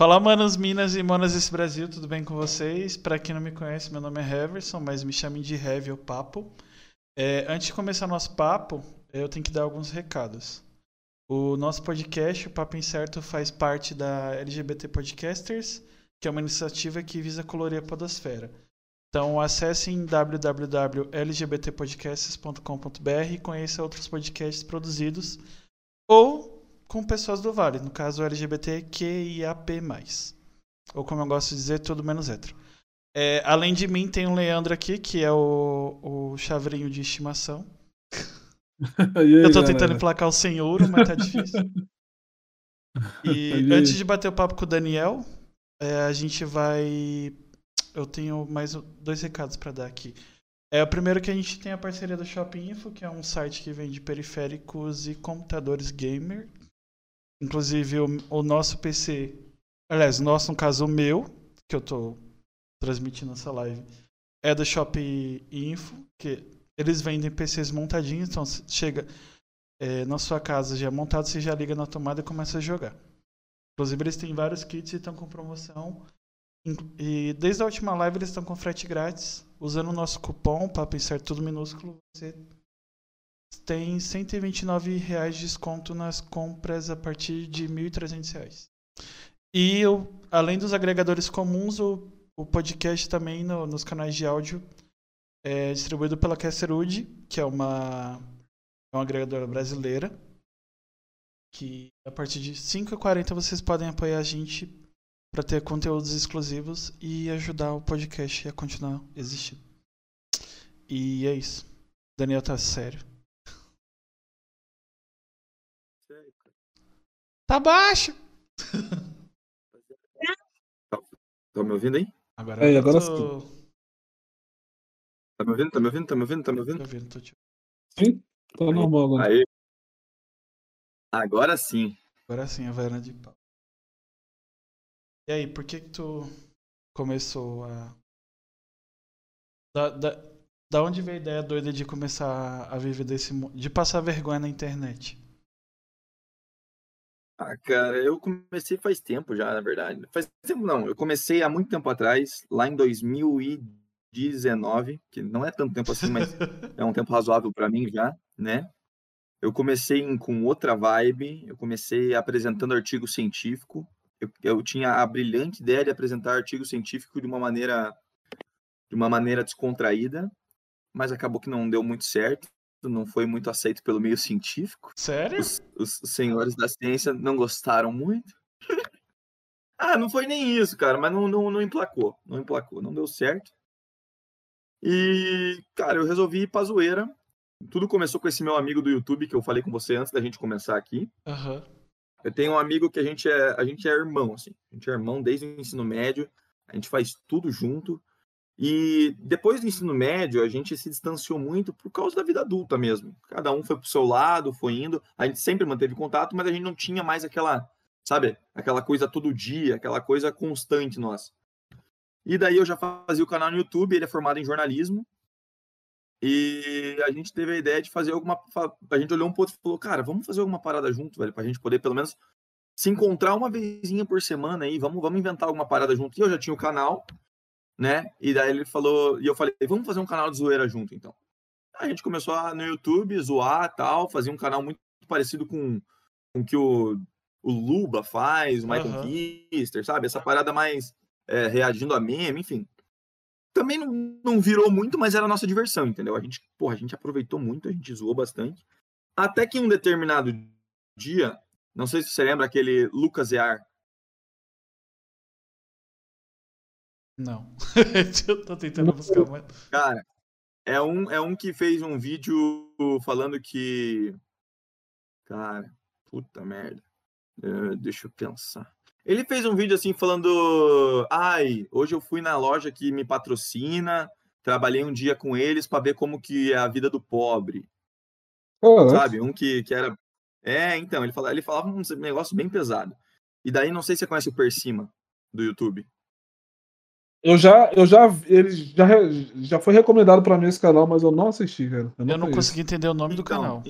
Fala, manos, minas e manas desse Brasil, tudo bem com vocês? Para quem não me conhece, meu nome é Heverson, mas me chamem de Heavy ou Papo. É, antes de começar nosso papo, eu tenho que dar alguns recados. O nosso podcast, o Papo Incerto, faz parte da LGBT Podcasters, que é uma iniciativa que visa colorir a podosfera. Então acessem www.lgbtpodcasts.com.br e conheça outros podcasts produzidos ou com pessoas do Vale, no caso LGBTQIAP+. Ou como eu gosto de dizer, tudo menos hétero. É, além de mim, tem o Leandro aqui, que é o, o chavrinho de estimação. aí, eu tô tentando emplacar o senhor, mas tá difícil. E antes de bater o papo com o Daniel, é, a gente vai. Eu tenho mais dois recados para dar aqui. É o primeiro que a gente tem a parceria do Shopping Info, que é um site que vende periféricos e computadores gamer Inclusive, o, o nosso PC, aliás, nosso, no caso, o meu, que eu estou transmitindo essa live, é do Shop Info, que eles vendem PCs montadinhos, então chega é, na sua casa já montado, você já liga na tomada e começa a jogar. Inclusive, eles têm vários kits e estão com promoção. E desde a última live eles estão com frete grátis. Usando o nosso cupom, para pensar tudo minúsculo, você tem 129 reais de desconto nas compras a partir de R$ 1.300. E eu, além dos agregadores comuns, o, o podcast também no, nos canais de áudio é distribuído pela Casterwood, que é uma, é uma agregadora brasileira. Que a partir de R$ 5,40 vocês podem apoiar a gente para ter conteúdos exclusivos e ajudar o podcast a continuar existindo. E é isso. Daniel tá sério. Tá baixo. Tá me ouvindo aí? Agora, é, agora tô... sim. Tá me ouvindo? Tá me ouvindo? Tá me ouvindo? Tá me ouvindo? Tô ouvindo, tô te... Sim, tá normal agora. Aí. Agora sim. Agora sim, a Havaiana de pau. E aí, por que que tu começou a... Da, da, da onde veio a ideia doida de começar a viver desse... de passar vergonha na internet? Ah, cara, eu comecei faz tempo já, na verdade. Faz tempo não, eu comecei há muito tempo atrás, lá em 2019, que não é tanto tempo assim, mas é um tempo razoável para mim já, né? Eu comecei com outra vibe, eu comecei apresentando artigo científico. Eu, eu tinha a brilhante ideia de apresentar artigo científico de uma maneira de uma maneira descontraída, mas acabou que não deu muito certo não foi muito aceito pelo meio científico. Sério? Os, os senhores da ciência não gostaram muito. ah, não foi nem isso, cara, mas não, não, não emplacou. Não emplacou, não deu certo. E, cara, eu resolvi ir pra zoeira. Tudo começou com esse meu amigo do YouTube que eu falei com você antes da gente começar aqui. Uhum. Eu tenho um amigo que a gente é, a gente é irmão, assim. A gente é irmão desde o ensino médio. A gente faz tudo junto. E depois do ensino médio, a gente se distanciou muito por causa da vida adulta mesmo. Cada um foi para o seu lado, foi indo. A gente sempre manteve contato, mas a gente não tinha mais aquela, sabe, aquela coisa todo dia, aquela coisa constante nossa. E daí eu já fazia o canal no YouTube, ele é formado em jornalismo. E a gente teve a ideia de fazer alguma. A gente olhou um pouco e falou, cara, vamos fazer alguma parada junto, velho, pra gente poder pelo menos se encontrar uma vezinha por semana aí, vamos, vamos inventar alguma parada junto. E eu já tinha o canal, né? E daí ele falou, e eu falei, vamos fazer um canal de zoeira junto, então. A gente começou a, no YouTube, zoar tal, fazer um canal muito parecido com o que o, o Luba faz, o Michael uhum. Kister, sabe? Essa parada mais é, reagindo a meme, enfim. Também não, não virou muito, mas era a nossa diversão, entendeu? A gente, porra, a gente aproveitou muito, a gente zoou bastante. Até que um determinado dia, não sei se você lembra aquele Lucas Ear, Não. eu tô tentando buscar mais. Cara, é um, é um que fez um vídeo falando que. Cara, puta merda. Uh, deixa eu pensar. Ele fez um vídeo assim falando: Ai, hoje eu fui na loja que me patrocina, trabalhei um dia com eles para ver como que é a vida do pobre. Oh, Sabe? Um que, que era. É, então, ele falava, ele falava um negócio bem pesado. E daí, não sei se você conhece o Persima do YouTube. Eu já, eu já, ele já, já foi recomendado para mim esse canal, mas eu não assisti, cara. Eu não, eu não consegui entender o nome então, do canal.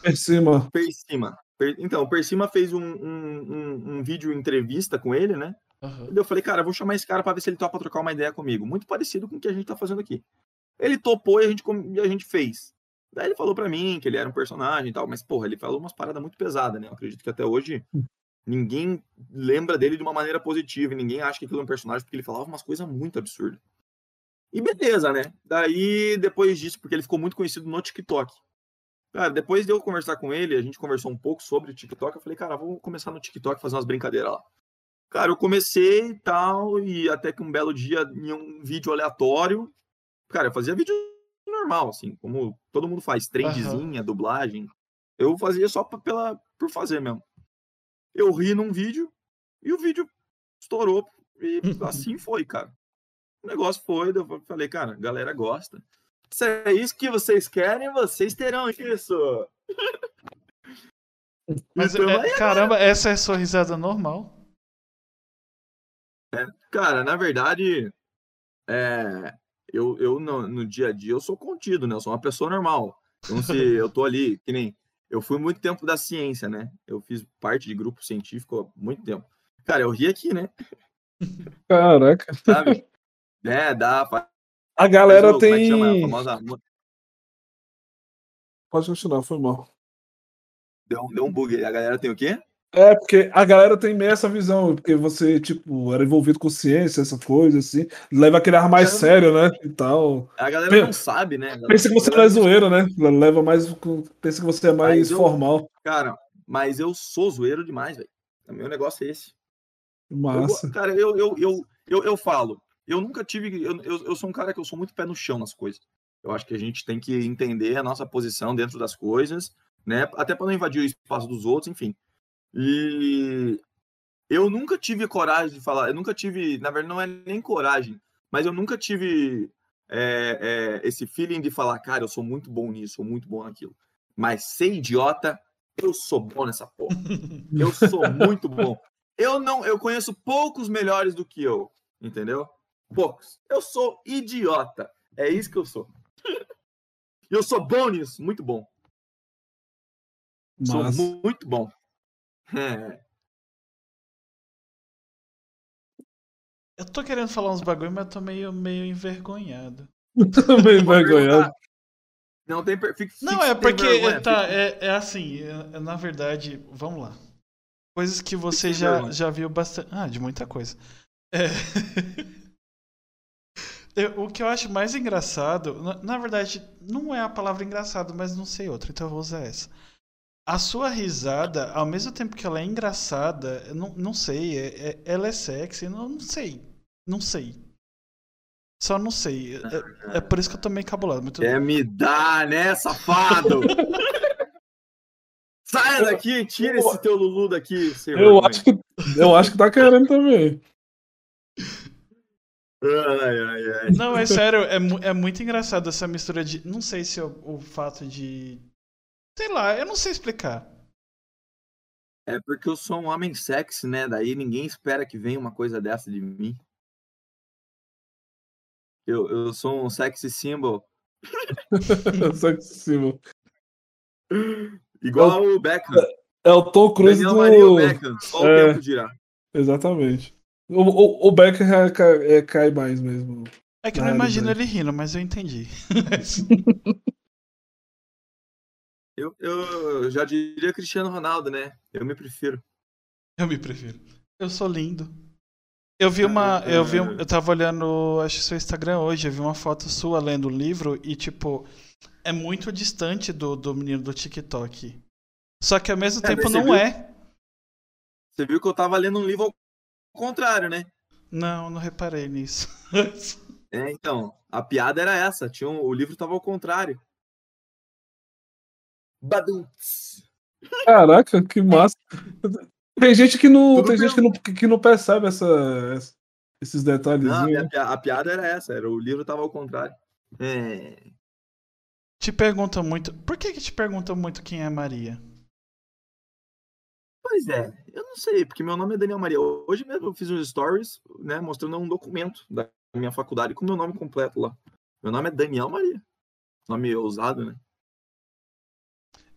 Persima. Persima. Per, então, o Persima fez um, um, um, um, vídeo entrevista com ele, né? Aham. Eu falei, cara, eu vou chamar esse cara pra ver se ele topa trocar uma ideia comigo. Muito parecido com o que a gente tá fazendo aqui. Ele topou e a gente, e a gente fez. Daí ele falou pra mim que ele era um personagem e tal, mas, porra, ele falou umas paradas muito pesadas, né? Eu acredito que até hoje ninguém lembra dele de uma maneira positiva e ninguém acha que aquilo é um personagem porque ele falava umas coisas muito absurdas. E beleza, né? Daí, depois disso, porque ele ficou muito conhecido no TikTok. Cara, depois de eu conversar com ele, a gente conversou um pouco sobre o TikTok. Eu falei, cara, vou começar no TikTok fazer umas brincadeiras lá. Cara, eu comecei e tal, e até que um belo dia, em um vídeo aleatório, cara, eu fazia vídeo normal, assim, como todo mundo faz, trendzinha, dublagem. Eu fazia só pela, por fazer mesmo. Eu ri num vídeo e o vídeo estourou e assim foi, cara. O negócio foi, eu falei, cara, a galera gosta. Se é isso que vocês querem, vocês terão isso. Mas, Então, é- aí, caramba, essa é sua risada normal? Cara, na verdade, é, eu, eu no, no dia a dia eu sou contido, né? Eu sou uma pessoa normal. Então, se eu tô ali, que nem. Eu fui muito tempo da ciência, né? Eu fiz parte de grupo científico há muito tempo. Cara, eu ri aqui, né? Caraca. Sabe? é, dá. faz A galera o- é tem. famosa- Pode continuar, foi mal. Deu, deu um bug. A galera tem o quê? É, porque a galera tem meio essa visão, porque você, tipo, era envolvido com ciência, essa coisa, assim, leva aquele ar mais sério, né? E tal. A galera não sabe, né? Pensa que você não é zoeiro, né? Leva mais. Pensa que você é mais eu- formal. Cara, mas eu sou zoeiro demais, velho. O meu negócio é esse. Eu Massa. cara, eu, eu, eu, eu, eu falo, eu nunca tive. Eu, eu, eu sou um cara que eu sou muito pé no chão nas coisas. Eu acho que a gente tem que entender a nossa posição dentro das coisas, né? Até para não invadir o espaço dos outros, enfim. E eu nunca tive coragem de falar, eu nunca tive, na verdade, não é nem coragem, mas eu nunca tive é, é, esse feeling de falar, cara, eu sou muito bom nisso, sou muito bom naquilo. Mas ser idiota, eu sou bom nessa porra. Eu sou muito bom. Eu não, eu conheço poucos melhores do que eu, entendeu? Poucos. Eu sou idiota. É isso que eu sou. Eu sou bom nisso, muito bom. Sou Massa. mu- muito bom. É. Eu tô querendo falar uns bagulho, mas eu tô meio, meio envergonhado. Bem Vou envergonhado. Não tem per- fique- Não, é porque vergonha, tá, é, é assim, é- é, na verdade, vamos lá. Coisas que você já, vergonha. já viu bastante. Ah, de muita coisa. É. Eu- o que eu acho mais engraçado, na, na verdade, não é a palavra engraçado, mas não sei outra, então eu vou usar essa. A sua risada, ao mesmo tempo que ela é engraçada, eu não, não sei, é- é- ela é sexy, não, não sei. Não sei. Só não sei. É, é por isso que eu tô meio cabulado. Mas tudo- Quer me dar, né, safado? Saia daqui, tira esse teu Lulu daqui, seu Eu acho que eu acho que tá querendo também. Ai, ai, ai. Não, é sério, é, é muito engraçado essa mistura de. Não sei se é o, o fato de. Sei lá, eu não sei explicar. É porque eu sou um homem sexy, né? Daí ninguém espera que venha uma coisa dessa de mim. Eu, eu sou um sexy symbol. Sexíssimo. Igual o Beckham. É o Tom Cruise Daniel Maria e o do. Beckham. Só É. o tempo dirá. Exatamente. O, o, o Becker é, é, cai mais mesmo. É que eu não imagino ele rindo, mas eu entendi. Eu, eu já diria Cristiano Ronaldo, né? Eu me prefiro. eu me prefiro. Eu sou lindo. Eu vi uma. Eu vi. um- Eu tava olhando, acho que seu Instagram hoje, eu vi uma foto sua lendo o livro e, tipo, é muito distante do, do menino do TikTok. Só que ao mesmo É, tempo não viu? é. Você viu que eu tava lendo um livro ao contrário, né? Não, não reparei nisso. É, então, a piada era essa. Tinha um- o livro tava ao contrário. Baduts. Caraca, que massa. Tem gente que não, Tudo tem gente que não, que não percebe essa, essa- esses detalhes. Não, a, pi- a piada era essa. Era, o livro tava ao contrário. É. Te perguntam muito. Por que, que te perguntam muito quem é Maria? Pois é, eu não sei, porque meu nome é Daniel Maria. Hoje mesmo eu fiz uns stories, né, mostrando um documento da minha faculdade com meu nome completo lá. Meu nome é Daniel Maria. Nome ousado, né?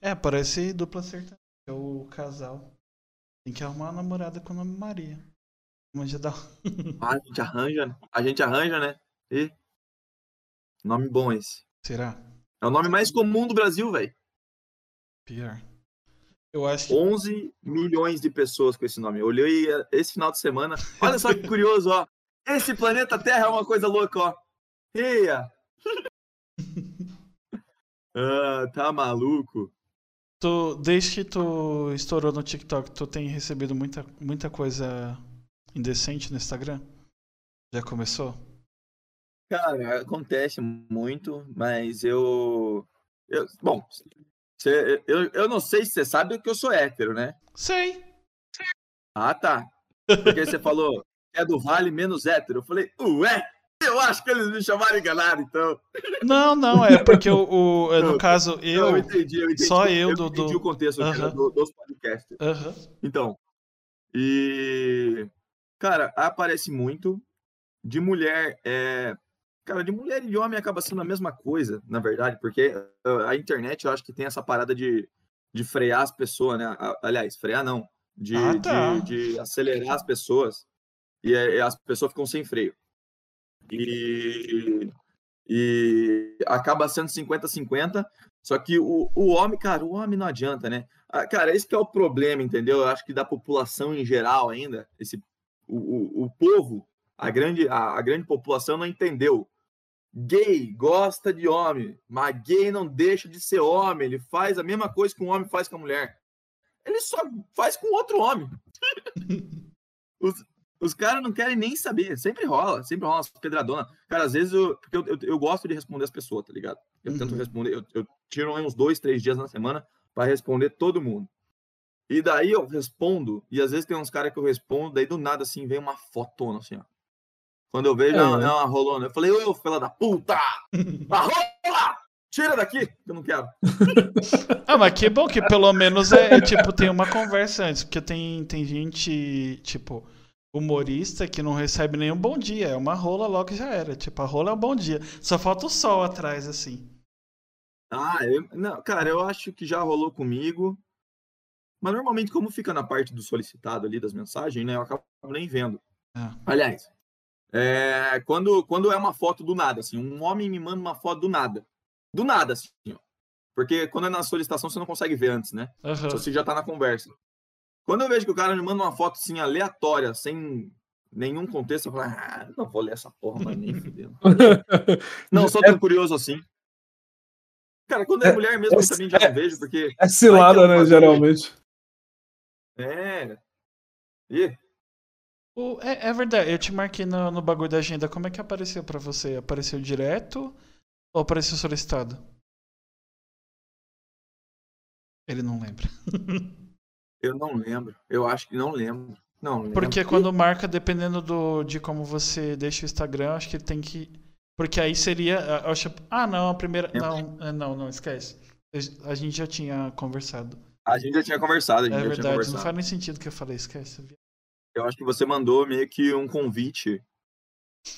É, parece dupla sertaneja. É o casal. Tem que arrumar uma namorada com o nome Maria. Mas já dá. Ah, a gente arranja, né? A gente arranja, né? E... Nome bom esse. Será? É o nome mais comum do Brasil, velho. Pior. Eu acho que. 11 milhões de pessoas com esse nome. Eu olhei eh, esse final de semana. Olha só que curioso, ó. Esse planeta Terra é uma coisa louca, ó. Eia! ah, tá maluco. Tu, desde que tu estourou no TikTok, tu tem recebido muita, muita coisa indecente no Instagram? Já começou? Cara, acontece muito, mas eu. eu bom, cê- eu, eu não sei se você sabe que eu sou hétero, né? Sei. Ah, tá. Porque você falou é do Vale menos hétero. Eu falei, ué, eu acho que eles me chamaram enganado, então. Não, não, é porque o, o- é, no caso eu. eu entendi, eu entendi. só eu eu do- entendi do- o contexto aqui, Aham. do- dos podcasts. Aham. Então, e. Cara, aparece muito. De mulher, é. Cara, de mulher e de homem acaba sendo a mesma coisa, na verdade, porque ah, a internet eu acho que tem essa parada de, de frear as pessoas, né? Aliás, frear não. De, Ah, tá. de, de acelerar as pessoas. E, é- as pessoas ficam sem freio. E, e acaba sendo 50-50. Só que o, o homem, cara, o homem não adianta, né? Ah, Cara, esse que é o problema, entendeu? Eu acho que da população em geral ainda, esse, o, o, o povo, a grande, a, a grande população não entendeu. Gay gosta de homem, mas gay não deixa de ser homem. Ele faz a mesma coisa que um homem faz com a mulher. Ele só faz com outro homem. Os, os caras não querem nem saber. Sempre rola, sempre rola umas pedradonas. Cara, às vezes eu, porque eu, eu, eu gosto de responder as pessoas, tá ligado? Eu tento Uhum. responder, eu, eu tiro uns dois, três dias na semana para responder todo mundo. E daí eu respondo, e às vezes tem uns caras que eu respondo, daí do nada assim vem uma fotona assim, ó. Quando eu vejo, é uma, É. é uma rolona. Eu falei, ô, fela da puta! A rola! Tira daqui, que eu não quero. Ah, mas que bom que pelo menos é, é, tipo, tem uma conversa antes, porque tem, tem gente, tipo, humorista que não recebe nenhum bom dia. É uma rola logo já era. Tipo, a rola é um bom dia. Só falta o sol atrás, assim. Ah, eu, não, cara, eu acho que já rolou comigo. Mas normalmente, como fica na parte do solicitado ali das mensagens, né? Eu acabo nem vendo. Ah. Aliás, é, quando, quando é uma foto do nada, assim, um homem me manda uma foto do nada. Do nada, assim, ó. Porque quando é na solicitação, você não consegue ver antes, né? Só você já tá na conversa. Quando eu vejo que o cara me manda uma foto assim, aleatória, sem nenhum contexto, eu falo, ah, não vou ler essa porra, mas nem fudendo. Não sou tão curioso assim. Cara, quando é É- mulher mesmo, é- eu também já não vejo, porque. É cilada, né, geralmente. É. Ih, O- é, é verdade, eu te marquei no, no bagulho da agenda. Como é que apareceu pra você? Apareceu direto ou apareceu solicitado? Ele não lembra. eu não lembro. Eu acho que não lembro. Não lembro. Porque quando marca, dependendo do, de como você deixa o Instagram, acho que tem que. Porque aí seria. eu acho- ah, não, a primeira. Não, é, não, não, esquece. A gente já tinha conversado. A gente já tinha conversado, a gente É já tinha verdade, não conversado. faz nem sentido o que eu falei, esquece. Eu acho que você mandou meio que um convite.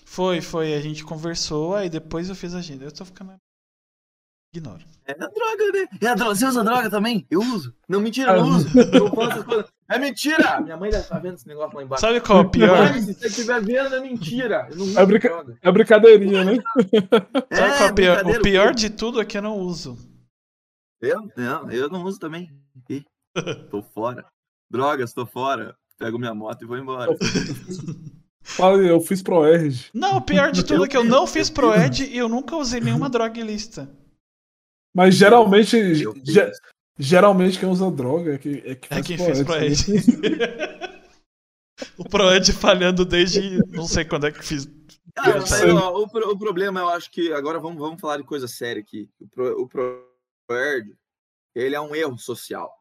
Foi, foi, a gente conversou, aí depois eu fiz a agenda. Eu tô ficando. Ignora. É a droga, né? É a droga. Você usa droga também? Eu uso. Não, mentira, eu não uso. Eu faço essas coisas. É mentira! Minha mãe deve estar vendo esse negócio lá embaixo. Sabe qual é o pior? Mãe, se você estiver vendo, é mentira. Eu não uso É brinca- droga. É brincadeirinha, né? Sabe qual é o pior? O pior de tudo é que eu não uso. Eu, não, eu não uso também. Ih, tô fora. Drogas, tô fora. Pego minha moto e vou embora. Fala aí, eu fiz pro Erg. Não, o pior de tudo é que eu não fiz fiz. Proed e eu nunca usei nenhuma droga ilícita. Mas geralmente, ge- geralmente quem usa droga é, que, é, que É faz quem Proed, fez Proed. né? o Proed falhando desde não sei quando é que fiz. Eu sei. ó, o, pro- o problema, eu acho que. Agora vamos, vamos falar de coisa séria aqui. O, pro, o ProErd, ele é um erro social.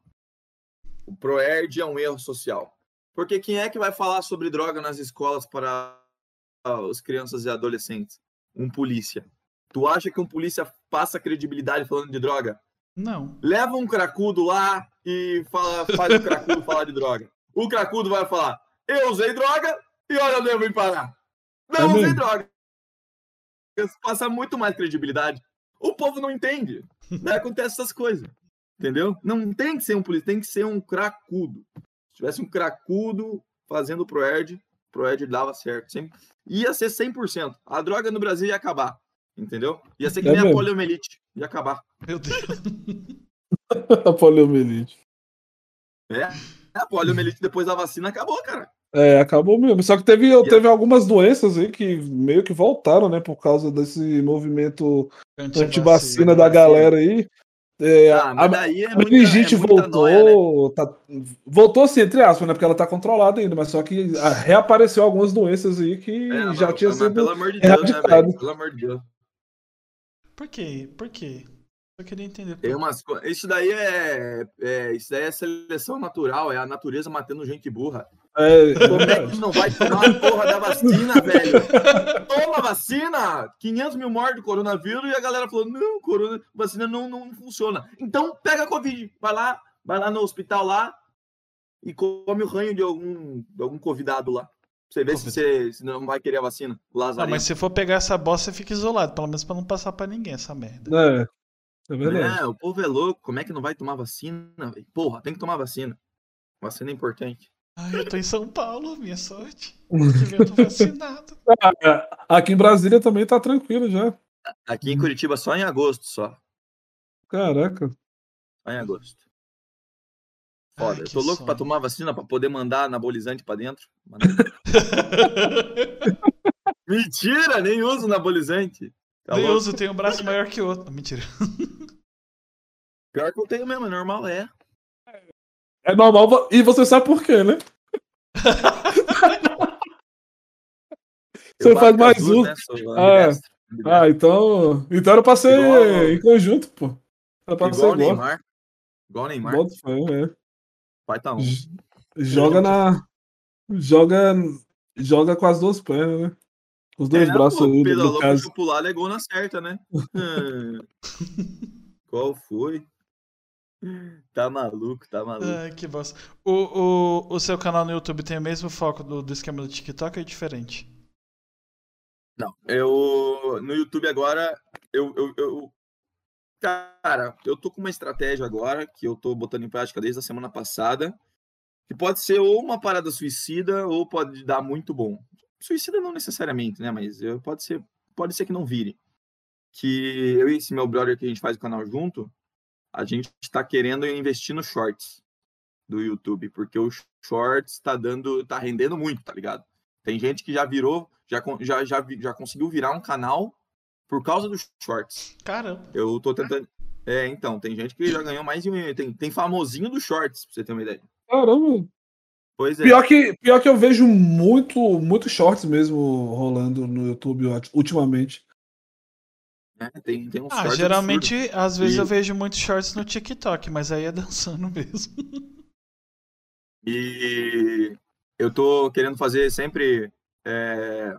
O ProErd é um erro social. Porque quem é que vai falar sobre droga nas escolas para as crianças e adolescentes? Um polícia. Tu acha que um polícia passa credibilidade falando de droga? Não. Leva um cracudo lá e fala, faz o cracudo falar de droga. O cracudo vai falar: Eu usei droga e olha onde eu vim parar. Não É usei droga. Isso Passa muito mais credibilidade. O povo não entende. Daí acontece essas coisas. Entendeu? Não tem que ser um polícia, tem que ser um cracudo. Se tivesse um cracudo fazendo pro Erd, ProEd dava certo. Sempre, ia ser 100%. A droga no Brasil ia acabar. Entendeu? Ia ser que É nem a mesmo. poliomielite. Ia acabar. Meu Deus. A poliomielite. É, a poliomielite depois da vacina acabou, cara. É, acabou mesmo. Só que teve, E teve algumas doenças aí que meio que voltaram, né? Por causa desse movimento antivacina da galera aí. É, Ah, mas a, daí é a muita, meningite é voltou. nóia, né? tá- voltou assim, entre aspas, né? Porque ela tá controlada ainda, mas só que ah, reapareceu algumas doenças aí que É, já mas- tinha mas sido. Pelo amor de Deus, né, velho? Pelo amor de Deus. Por quê? Por quê? Eu queria entender. Tem umas Isso daí é, é- Isso daí é seleção natural, é a natureza matando gente burra. É, Como é que não vai tomar a porra da vacina, velho? Toma a vacina! 500 mil mortes do coronavírus e a galera falou: não, corona, vacina não, não funciona. Então pega a Covid, vai lá, vai lá no hospital lá e come o ranho de algum, de algum convidado lá. Você ver se você se não vai querer a vacina. Não, Lazarento. mas se for pegar essa bosta, você fica isolado, pelo menos pra não passar pra ninguém essa merda. é, é verdade. É, o povo é louco. Como é que não vai tomar vacina? velho? Porra, tem que tomar vacina. Vacina é importante. Ai, eu tô em São Paulo, minha sorte. Eu tô vacinado. Ah, Aqui em Brasília também tá tranquilo já. Aqui em Curitiba só em agosto, só. Caraca. Só em agosto. Ai, Foda. eu que tô louco pra sonho. tomar vacina pra poder mandar anabolizante pra dentro. Mentira, nem uso anabolizante. Tá Nem louco? uso, tem um braço maior que o outro. Mentira. Pior que eu tenho mesmo, é normal, é. É normal. E você sabe por quê, né? Você Eu faz mais um. né? Ah, ambidestro. Ah, então. Então era pra ser Igual- em conjunto, pô. Era pra ser Igual o igual. Neymar. Igual Neymar. Bota é. Pai tá um. Joga na. Joga. Joga com as duas pernas, né? Com os dois É, braços pô, aí, pedalou, no caso. lado, é gol na certa, né? Hum. Qual foi? Tá maluco, tá maluco. Ai, que bosta. O, o, o seu canal no YouTube tem o mesmo foco do, do esquema do TikTok ou é diferente? Não, eu no YouTube agora, eu, eu, eu- Cara, eu tô com uma estratégia agora que eu tô botando em prática desde a semana passada, que pode ser ou uma parada suicida ou pode dar muito bom. Suicida não necessariamente, né? Mas eu- pode ser, pode ser que não vire. Que eu e esse meu brother que a gente faz o canal junto, a gente tá querendo investir no shorts do YouTube, porque o shorts tá dando, tá rendendo muito, tá ligado? Tem gente que já virou, já, já, já, já conseguiu virar um canal por causa dos shorts. Caramba. Eu tô tentando. É, então, tem gente que já ganhou mais de um. Tem, tem famosinho dos shorts, pra você ter uma ideia. Caramba. Pois é. Pior que, pior que eu vejo muito, muito shorts mesmo rolando no YouTube ultimamente. né? Tem, tem uns Ah, shorts geralmente, às vezes E- eu vejo muitos shorts no TikTok, mas aí é dançando mesmo. E eu tô querendo fazer sempre é,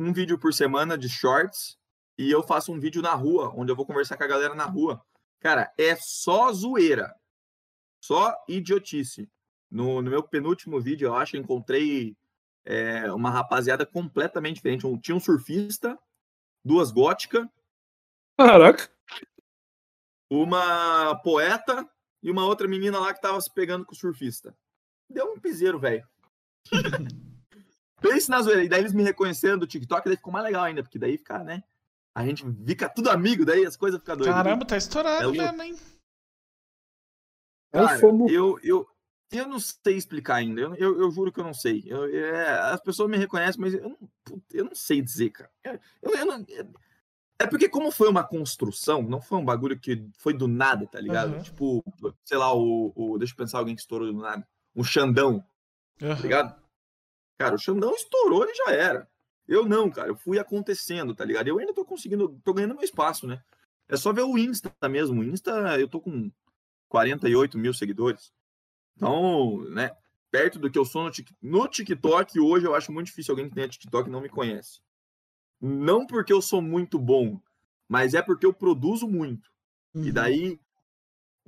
um vídeo por semana de shorts e eu faço um vídeo na rua, onde eu vou conversar com a galera na rua. Cara, é só zoeira. Só idiotice. No, no meu penúltimo vídeo, eu acho, eu encontrei é, uma rapaziada completamente diferente. Um, tinha um surfista, duas góticas, Caraca. uma poeta e uma outra menina lá que tava se pegando com o surfista. Deu um piseiro, velho. Pense na zoeira. E daí eles me reconheceram do TikTok, daí ficou mais legal ainda, porque daí fica, né? A gente fica tudo amigo, daí as coisas ficam doidas. Caramba, tá estourado É louco. mesmo, hein? É o Cara, eu, eu, eu não sei explicar ainda. Eu, eu, eu juro que eu não sei. Eu- é, as pessoas me reconhecem, mas eu não, puta, eu não sei dizer, cara. Eu, eu não- é porque, como foi uma construção, não foi um bagulho que foi do nada, tá ligado? Aham. Tipo, sei lá, o, o- Deixa eu pensar alguém que estourou do nada. Um Xandão, tá Aham. ligado? Cara, o Xandão estourou e já era. Eu não, cara. Eu fui acontecendo, tá ligado? Eu ainda tô conseguindo, tô ganhando meu espaço, né? É só ver o Insta mesmo. O Insta, eu tô com 48 mil seguidores. Então, né? Perto do que eu sou no, Tik- no TikTok, hoje eu acho muito difícil alguém que tenha TikTok e não me conhece. Não porque eu sou muito bom, mas é porque eu produzo muito. E Uhum. daí,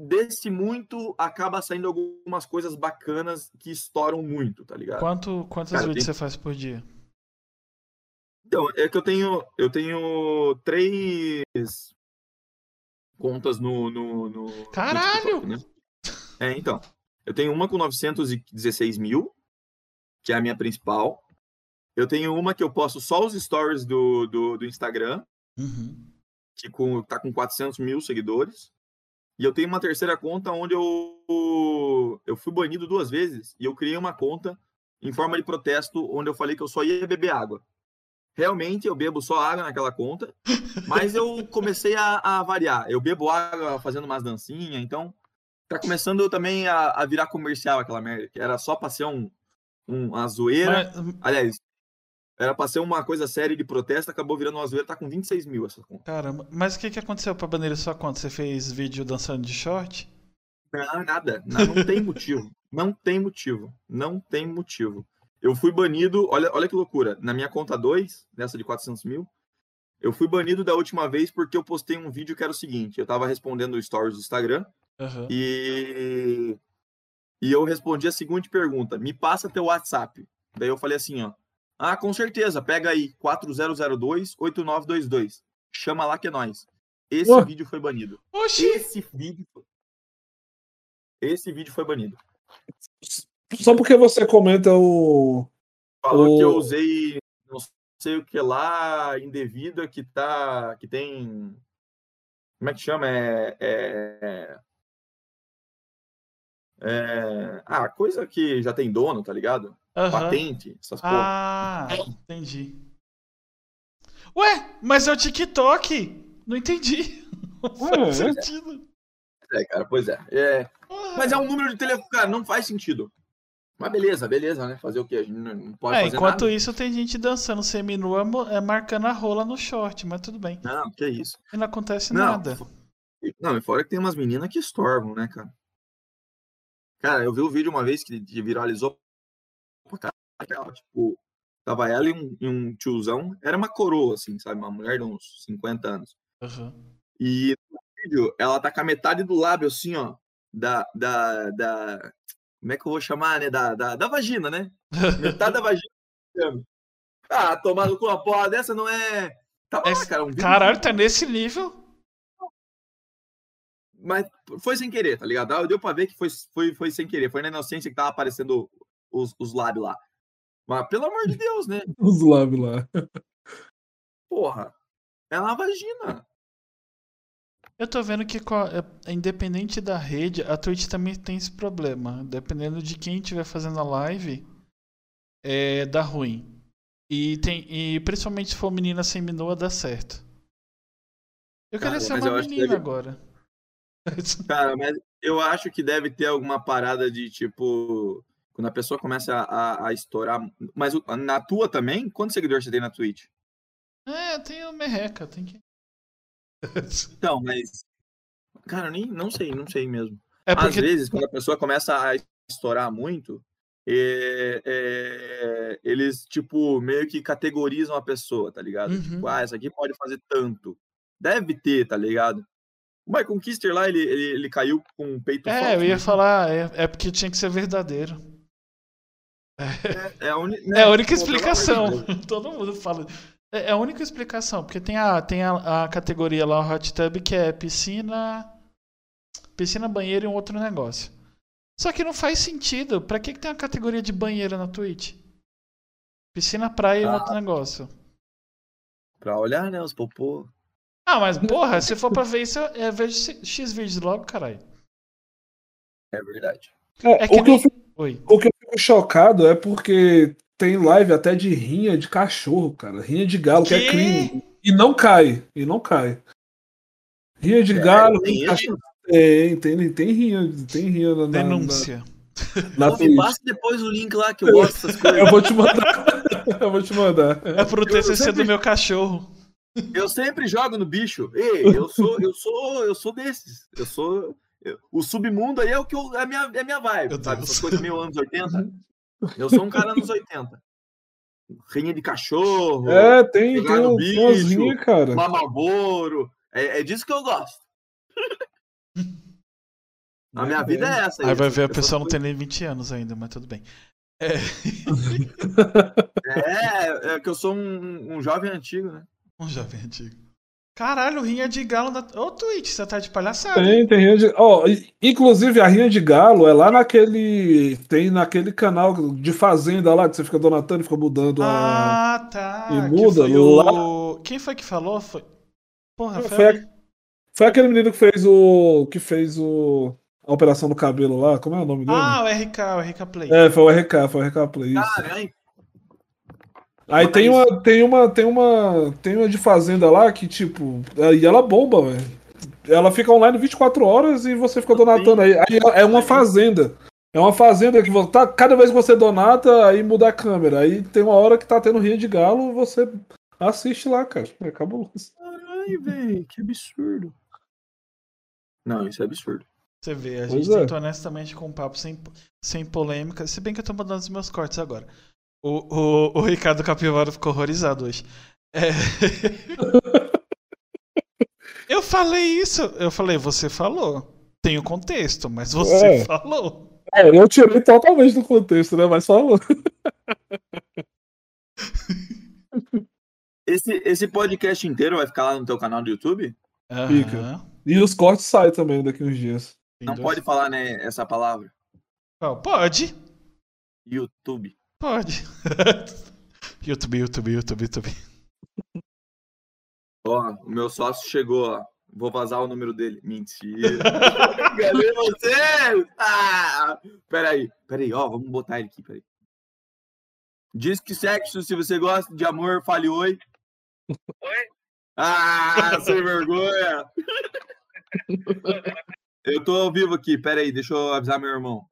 desse muito, acaba saindo algumas coisas bacanas que estouram muito, tá ligado? Quanto, quantos Cara, vídeos tem- você faz por dia? Então, é que eu tenho, eu tenho três contas no, no, no- no Caralho! TikTok, né? É, então. Eu tenho uma com 916 mil, que é a minha principal. Eu tenho uma que eu posto só os stories do, do, do Instagram, Uhum. que com, tá com 400 mil seguidores. E eu tenho uma terceira conta onde eu, eu fui banido duas vezes e eu criei uma conta em forma de protesto onde eu falei que eu só ia beber água. Realmente eu bebo só água naquela conta, mas eu comecei a, a variar. Eu bebo água fazendo umas dancinhas, então tá começando também a, a virar comercial aquela merda, que era só pra ser um, um, uma zoeira. Mas, Aliás, era pra ser uma coisa séria de protesto, acabou virando uma zoeira, tá com 26 mil essa conta. caramba, mas o que, que aconteceu pra banir sua conta? Você fez vídeo dançando de short? Não, nada. Não, não tem motivo. Não tem motivo. Não tem motivo. Eu fui banido, olha, olha que loucura. Na minha conta 2, nessa de 400 mil, eu fui banido da última vez porque eu postei um vídeo que era o seguinte: eu tava respondendo stories do Instagram Aham. e, e eu respondi a seguinte pergunta: me passa teu WhatsApp. Daí eu falei assim: ó, ah, com certeza, pega aí 4002-8922. Chama lá que é nós. Esse Ué. vídeo foi banido. Oxi! Esse vídeo. Esse vídeo foi banido. Só porque você comenta o. Falou O- que eu usei não sei o que lá, indevida, que tá. que tem. Como é que chama? É. é- é- ah, coisa que já tem dono, tá ligado? Aham. Patente, essas porra. Ah, entendi. Ué, mas é o TikTok! Não entendi. Não faz Ué, é? sentido. É, cara, pois é. É, Ah. Mas é um número de telefone, cara, não faz sentido. Mas beleza, beleza, né? Fazer o quê? A gente não pode É, fazer enquanto nada. isso, tem gente dançando seminua, é, marcando a rola no short, mas tudo bem. Não, que isso. E não acontece Não, nada. Não, e fora que tem umas meninas que estorvam, né, cara? Cara, eu vi o vídeo uma vez que viralizou. Caralho, Tipo, tava ela e um, e um tiozão. Era uma coroa, assim, sabe? Uma mulher de uns 50 anos. Aham. E no vídeo, ela tá com a metade do lábio, assim, ó. Da. da, da como é que eu vou chamar, né? Da, da, da vagina, né? Metade da vagina. Ah, tomado com uma porra dessa não é. Tava lá, Esse- cara. Um Caralho, tá nesse nível? mas foi sem querer, tá ligado? Deu pra ver que foi, foi, foi sem querer. Foi na inocência que tava aparecendo os, os lábios lá. Mas pelo amor de Deus, né? Os lábios lá. Porra. É uma vagina. Eu tô vendo que, co- é- independente da rede, a Twitch também tem esse problema. Dependendo de quem estiver fazendo a live, é, dá ruim. E, tem, e principalmente se for menina sem minua, dá certo. Eu Cara, queria ser uma menina deve- agora. Cara, mas eu acho que deve ter alguma parada de tipo. Quando a pessoa começa a, a, a estourar. Mas na tua também? Quantos seguidores você tem na Twitch? É, eu tenho merreca, tem que. Então, mas. Cara, eu nem não sei, não sei mesmo. É Às porque. vezes, quando a pessoa começa a estourar muito, é, é, eles, tipo, meio que categorizam a pessoa, tá ligado? Uhum. Tipo, ah, essa aqui pode fazer tanto. Deve ter, tá ligado? O Michael Kister lá, ele, ele, ele caiu com o peito É, falso, eu ia né? falar, é, é porque tinha que ser verdadeiro. É a, uni... É a única amor de explicação. Todo mundo fala. É é a única explicação, porque tem a, tem a, a categoria lá, o hot tub, que é piscina, piscina, banheiro e um outro negócio. Só que não faz sentido. Pra que, que tem uma categoria de banheiro na Twitch? Piscina, praia e um Ah. outro negócio. Pra olhar, né, os popô. Ah, mas porra, se for pra ver isso, eu eu vejo X vídeos logo, caralho. É verdade. É, É que o, que eu fico, Oi. o que eu fico chocado é porque tem live até de rinha de cachorro, cara. Rinha de galo, que, Que? é crime. E não cai. E não cai. Rinha de galo, tem cachorro. Tem, tem, tem rinha, tem rinha na, Denúncia. na, na Pô, passa depois o link lá que eu gosto dessas coisas. Eu vou te mandar. eu vou te mandar. É pro TCC sempre- do meu cachorro. Eu sempre jogo no bicho. Ei, eu sou, eu sou, eu sou desses. Eu sou. Eu- o submundo aí é o que eu, é a minha, é a minha vibe, Meu sabe? Essas coisas meio anos 80. Eu sou um cara anos 80. Rinha de cachorro, É, tem, tem, umas bicho, rinhas, cara. mamaboro. É, é disso que eu gosto. A minha vida é essa. Aí vai essas- ver a pessoa não tem nem 20 anos ainda, mas tudo bem. É. É, é que eu sou um, um jovem antigo, né? Um jovem antigo. Caralho, rinha de galo da. Ô, Twitch, você tá de palhaçada. Tem, tem rinha de. Ó, inclusive a rinha de galo é lá naquele. Tem naquele canal de fazenda lá que você fica donatando e fica mudando a. Ah, tá. E muda lá. O... Quem foi que falou? Foi. Porra, foi. Foi, foi aquele menino que fez o. que fez o. A operação do cabelo lá, como é o nome dele? Ah, o RK, o RK Play. É, foi o RK, foi o RK Play. Caralho, Aí tem uma, tem uma, tem uma, tem uma de fazenda lá que tipo, e ela bomba, velho. Ela fica online 24 horas e você fica donatando aí. Aí é uma fazenda. É uma fazenda que tá, cada vez que você donata, aí muda a câmera. Aí tem uma hora que tá tendo rinha de galo, você assiste lá, cara. É cabuloso. Caralho, velho, que absurdo. Não, isso é absurdo. Você vê, a gente é. honestamente com um papo sem, sem polêmica. Se bem que eu tô mandando os meus cortes agora. O, o, o Ricardo Capivara ficou horrorizado hoje. É... eu falei isso. Eu falei, você falou. Tem o contexto, mas você é. falou. É, eu tirei totalmente do contexto, né? Mas falou. Esse, esse podcast inteiro vai ficar lá no teu canal do YouTube? Uhum. Fica. E os cortes saem também daqui uns dias. Não pode falar, né, essa palavra. Oh, pode. YouTube. Pode. YouTube, YouTube, YouTube, YouTube. Ó, o meu sócio chegou, ó. Vou vazar o número dele. Mentira. Cadê você? Ah! Peraí, peraí, ó, vamos botar ele aqui, peraí. Diz que sexo, se você gosta de amor, fale oi. Oi? Ah, sem vergonha. Eu tô ao vivo aqui, peraí, deixa eu avisar meu irmão.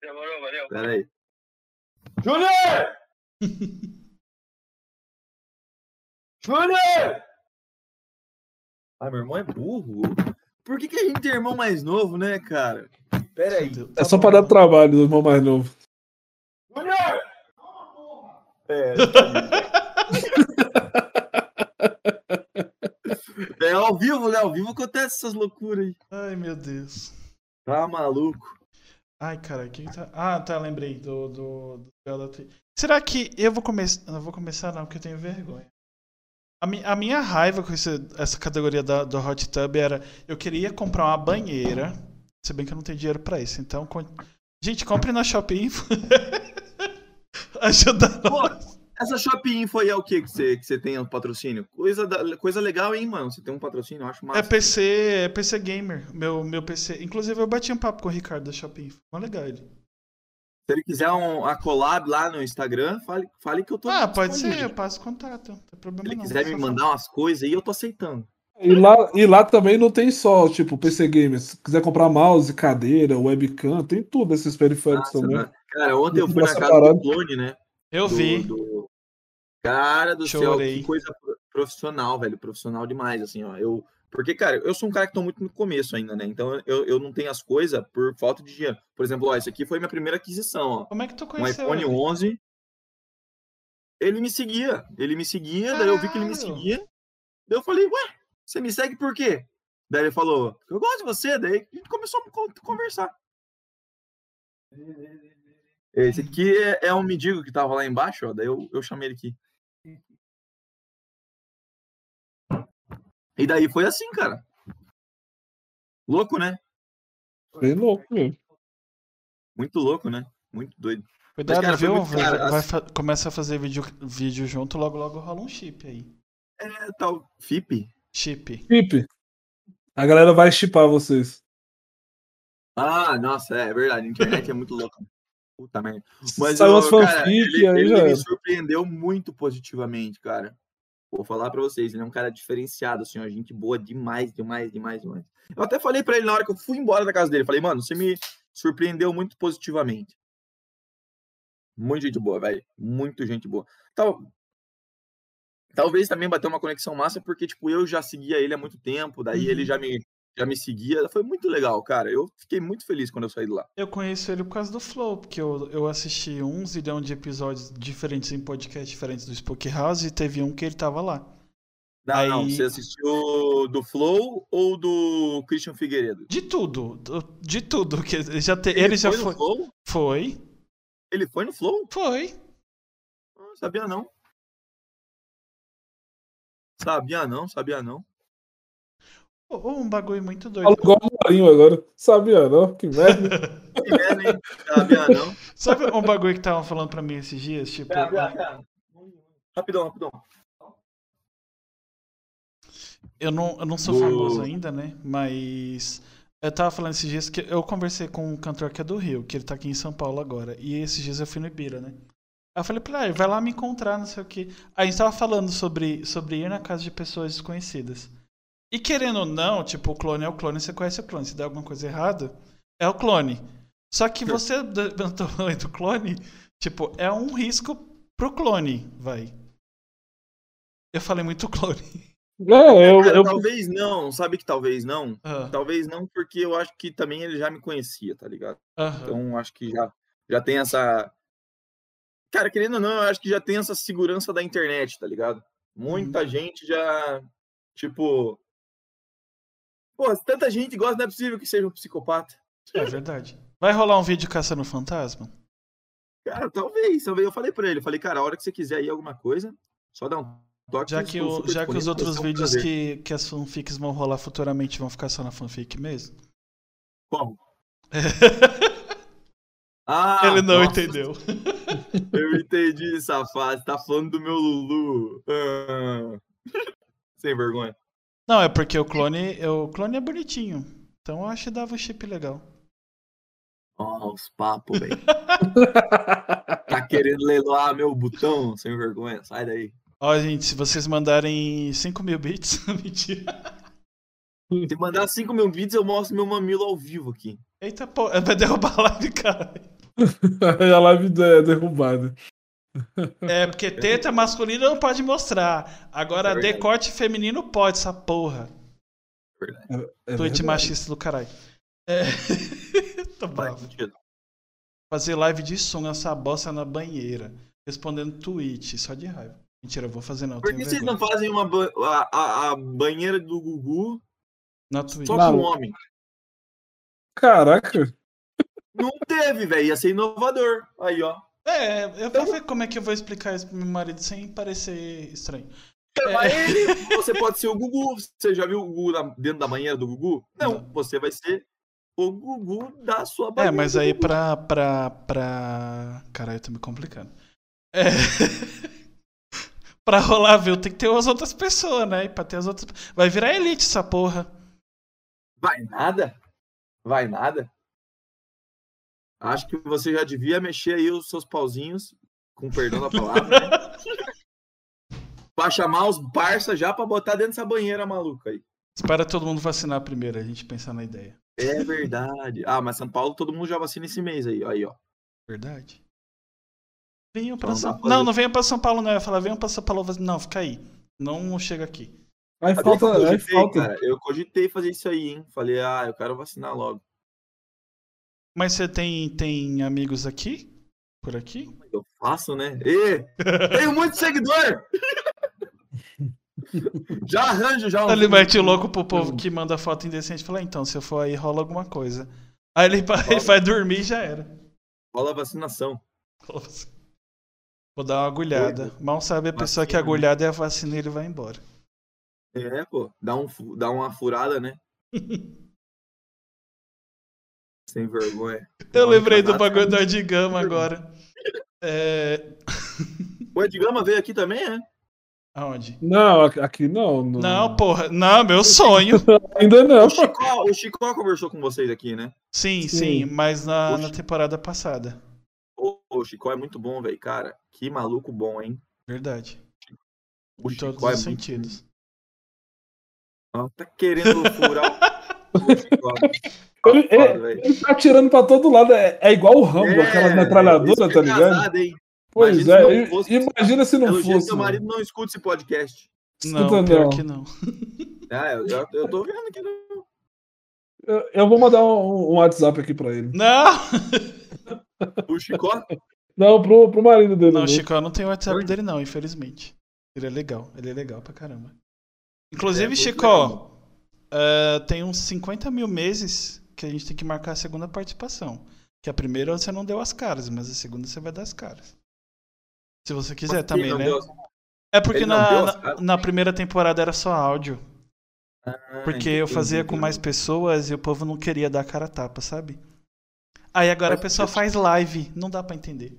Demorou, valeu. Peraí. Júnior! Júnior! Ah, meu irmão é burro. Por que, que a gente tem irmão mais novo, né, cara? Pera aí. É só pra dar trabalho do irmão mais novo. Júnior! É. é ao vivo, né? Ao vivo acontece essas loucuras aí. Ai, meu Deus. Tá maluco. Ai, cara, o que, que tá. Ah, tá, lembrei do, do, do Será que eu vou começar. Não vou começar, não, porque eu tenho vergonha. A, mi... a minha raiva com esse... essa categoria da... do Hot Tub era. Eu queria comprar uma banheira. Se bem que eu não tenho dinheiro pra isso. Então. Gente, compre na Shopping Ajuda nós. Essa Shopping Info aí é o que que você, que você tem um patrocínio? Coisa, da, coisa legal, hein, mano? Você tem um patrocínio, eu acho massa. É PC, é PC Gamer, meu, meu PC. Inclusive, eu bati um papo com o Ricardo da Shopping Info. Mó legal ele. Se ele quiser um, a collab lá no Instagram, fale, fale que eu tô. Ah, pode ser, eu passo contato. Não tem problema Se ele não, quiser me mandar umas coisas aí, eu tô aceitando. E lá, e lá também não tem só, tipo, PC Gamer. Se quiser comprar mouse, cadeira, webcam, tem tudo esses periféricos Nossa, também. Cara, ontem eu fui na casa parada. do clone, né? Eu do, vi. Do, Cara do Chorei. céu, que coisa profissional, velho. Profissional demais, assim, ó. Eu, porque, cara, eu sou um cara que tô muito no começo ainda, né? Então eu, eu não tenho as coisas por falta de dinheiro. Por exemplo, ó, esse aqui foi minha primeira aquisição, ó. Como é que tu conheceu? Um iPhone ele? 11. Ele me seguia. Ele me seguia, Caralho. daí eu vi que ele me seguia. Daí eu falei, ué, você me segue por quê? Daí ele falou, eu gosto de você. Daí a gente começou a conversar. Esse aqui é, é um mendigo que tava lá embaixo, ó. Daí eu, eu chamei ele aqui. E daí foi assim, cara. Louco, né? Bem louco mesmo. Muito louco, né? Muito doido. Cuidado, Mas, cara, viu? Muito, cara, vai, assim... Começa a fazer vídeo, vídeo junto, logo logo rola um chip aí. É, tal. FIP? Chip. Chip. A galera vai chipar vocês. Ah, nossa, é, é verdade. A internet é muito louca. Puta merda. Mas, Saiu umas fanfic ele, aí, ele me surpreendeu muito positivamente, cara. Vou falar para vocês, ele é um cara diferenciado, assim, ó, gente boa demais, demais, demais, demais. Eu até falei para ele na hora que eu fui embora da casa dele, falei, mano, você me surpreendeu muito positivamente. Muito gente boa, velho. Muito gente boa. Tal... Talvez também bateu uma conexão massa, porque, tipo, eu já seguia ele há muito tempo, daí uhum. ele já me já me seguia. Foi muito legal, cara. Eu fiquei muito feliz quando eu saí de lá. Eu conheço ele por causa do Flow, porque eu, eu assisti um zilhão de episódios diferentes em podcasts diferentes do Spoke House e teve um que ele tava lá. Não, Aí... não, você assistiu do Flow ou do Christian Figueiredo? De tudo, de tudo. Que já te... ele, ele já foi. Flow? Foi. Ele foi no Flow? Foi. Não sabia não. Sabia não, sabia não. Oh, um bagulho muito doido. Fala igual o Marinho agora. Sabia não? Que merda. que merda, hein? Sabia não? Sabe um bagulho que estavam falando pra mim esses dias? Tipo. Pera, pera, pera. Rapidão, rapidão. Eu não, eu não sou Do- famoso ainda, né? Mas eu tava falando esses dias que eu conversei com um cantor que é do Rio, que ele tá aqui em São Paulo agora. E esses dias eu fui no Ibira, né? Aí eu falei pra ele, vai lá me encontrar, não sei o quê. Aí a gente tava falando sobre, sobre ir na casa de pessoas desconhecidas. E querendo ou não, tipo, o clone é o clone, você conhece o clone. Se der alguma coisa errada, é o clone. Só que você, eu tô falando do clone, tipo, é um risco pro clone, vai. Eu falei muito clone. É, eu, Cara, eu, Talvez não, sabe que talvez não? Ah, Talvez não, porque eu acho que também ele já me conhecia, tá ligado? aham. Então acho que já, já tem essa. Cara, querendo ou não, eu acho que já tem essa segurança da internet, tá ligado? Muita gente já. Tipo. Pô, se tanta gente gosta, não é possível que seja um psicopata. É verdade. Vai rolar um vídeo caçando fantasma? Cara, talvez. talvez. Eu falei pra ele, eu falei, cara, a hora que você quiser ir alguma coisa, só dá um toque. Já que, o, já que os outros um vídeos prazer. que, que as fanfics vão rolar futuramente vão ficar só na fanfic mesmo? Como? Ah, Ele não nossa, entendeu. Eu entendi, safado. Você tá falando do meu Lulu. Ah. Sem vergonha. Não, é porque o clone, o clone é bonitinho. Então eu acho que dava um chip legal. Ó, os papos, velho. tá querendo leiloar meu botão? Sem vergonha. Sai daí. Ó, gente, se vocês mandarem 5 mil bits, mentira. Se mandar 5 mil bits, eu mostro meu mamilo ao vivo aqui. Eita, pô, vai derrubar a live, cara. a live é derrubada. É, porque teta masculina não pode mostrar. Agora, É decote feminino pode, essa porra. É Twitch verdade. machista do caralho. É. Tô bravo. Fazer live de som, essa bosta na banheira. Respondendo tweet, só de raiva. Mentira, eu vou fazer não. Por que vocês vergonha. não fazem uma ba- a, a- a banheira do Gugu Na Twitch. só com homem? Caraca. Não teve, velho. Ia ser inovador. Aí, ó. É, eu vou ver como é que eu vou explicar isso pro meu marido sem parecer estranho. Chama ele, você pode ser o Gugu. Você já viu o Gugu na- dentro da banheira do Gugu? Não, Não. você vai ser o Gugu da sua É, banheira. mas do aí Gugu. pra, pra, pra... Caralho, eu tô me complicando. É... pra rolar, viu, tem que ter as outras pessoas, né? E pra ter as outras... Vai virar elite essa porra. Vai nada? Vai nada? Acho que você já devia mexer aí os seus pauzinhos, com perdão da palavra, né? pra chamar os parça já pra botar dentro dessa banheira maluca aí. Espera todo mundo vacinar primeiro, a gente pensar na ideia. É verdade. Ah, mas São Paulo todo mundo já vacina esse mês aí, aí ó. Verdade. Venham pra Então São pra Não, não venham pra São Paulo, não. Eu ia falar, venham pra São Paulo. Não, fica aí. Não chega aqui. Até falta. eu cogitei, falta. cara, eu cogitei fazer isso aí, hein? Falei, ah, eu quero vacinar logo. Mas você tem, tem amigos aqui? Por aqui? Eu faço, né? Ê, tenho muito seguidor! já arranjo já um. Ele mete o louco pro povo que manda foto indecente e fala, então, se eu for aí, rola alguma coisa. Aí ele, ele vai dormir e já era. Rola vacinação. Vou dar uma agulhada. Mal sabe a pessoa que a Vacina, né? agulhada é a vacina e ele vai embora. É, pô, dá, um, dá uma furada, né? Sem vergonha. Eu Nome lembrei do bagulho do Adigama agora. É... O Edgama veio aqui também, é? Aonde? Não, aqui- não. Não, Não, porra. Não, meu sonho. Ainda não. O Chicó, o Chicó conversou com vocês aqui, né? Sim, sim, Sim. mas na, na temporada passada. O, o Chicó é muito bom, velho. Cara, que maluco bom, hein? Verdade. O Em todos Chicó é os muito sentidos. bom. Tá querendo furar o, o Chicó. Ele, Foda, ele- ele tá atirando pra todo lado. É, é igual o Rambo, É, metralhadoras, é tá ligado? casado, hein? Pois Imagina é. se não fosse- Imagina se não fosse. seu marido não escuta esse podcast. Não, pior não. que não. Ah, eu, eu, eu tô vendo que não. Eu, eu vou mandar um, um WhatsApp aqui pra ele. Não! O Chicó? Não, pro, pro marido dele. Não, o né? Chico não tem o WhatsApp Oi? dele, não, infelizmente. Ele é legal, ele é legal pra caramba. Inclusive, Chico, legal. eh, tem uns 50 mil meses que a gente tem que marcar a segunda participação. Que a primeira você não deu as caras, mas a segunda você vai dar as caras. Se você quiser também, né? deu- É porque na, na, primeira temporada era só áudio. Ah, Porque eu entendi, fazia com mais pessoas e o povo não queria dar cara a tapa, sabe? Aí agora a Mas- pessoa faz live, não dá pra entender.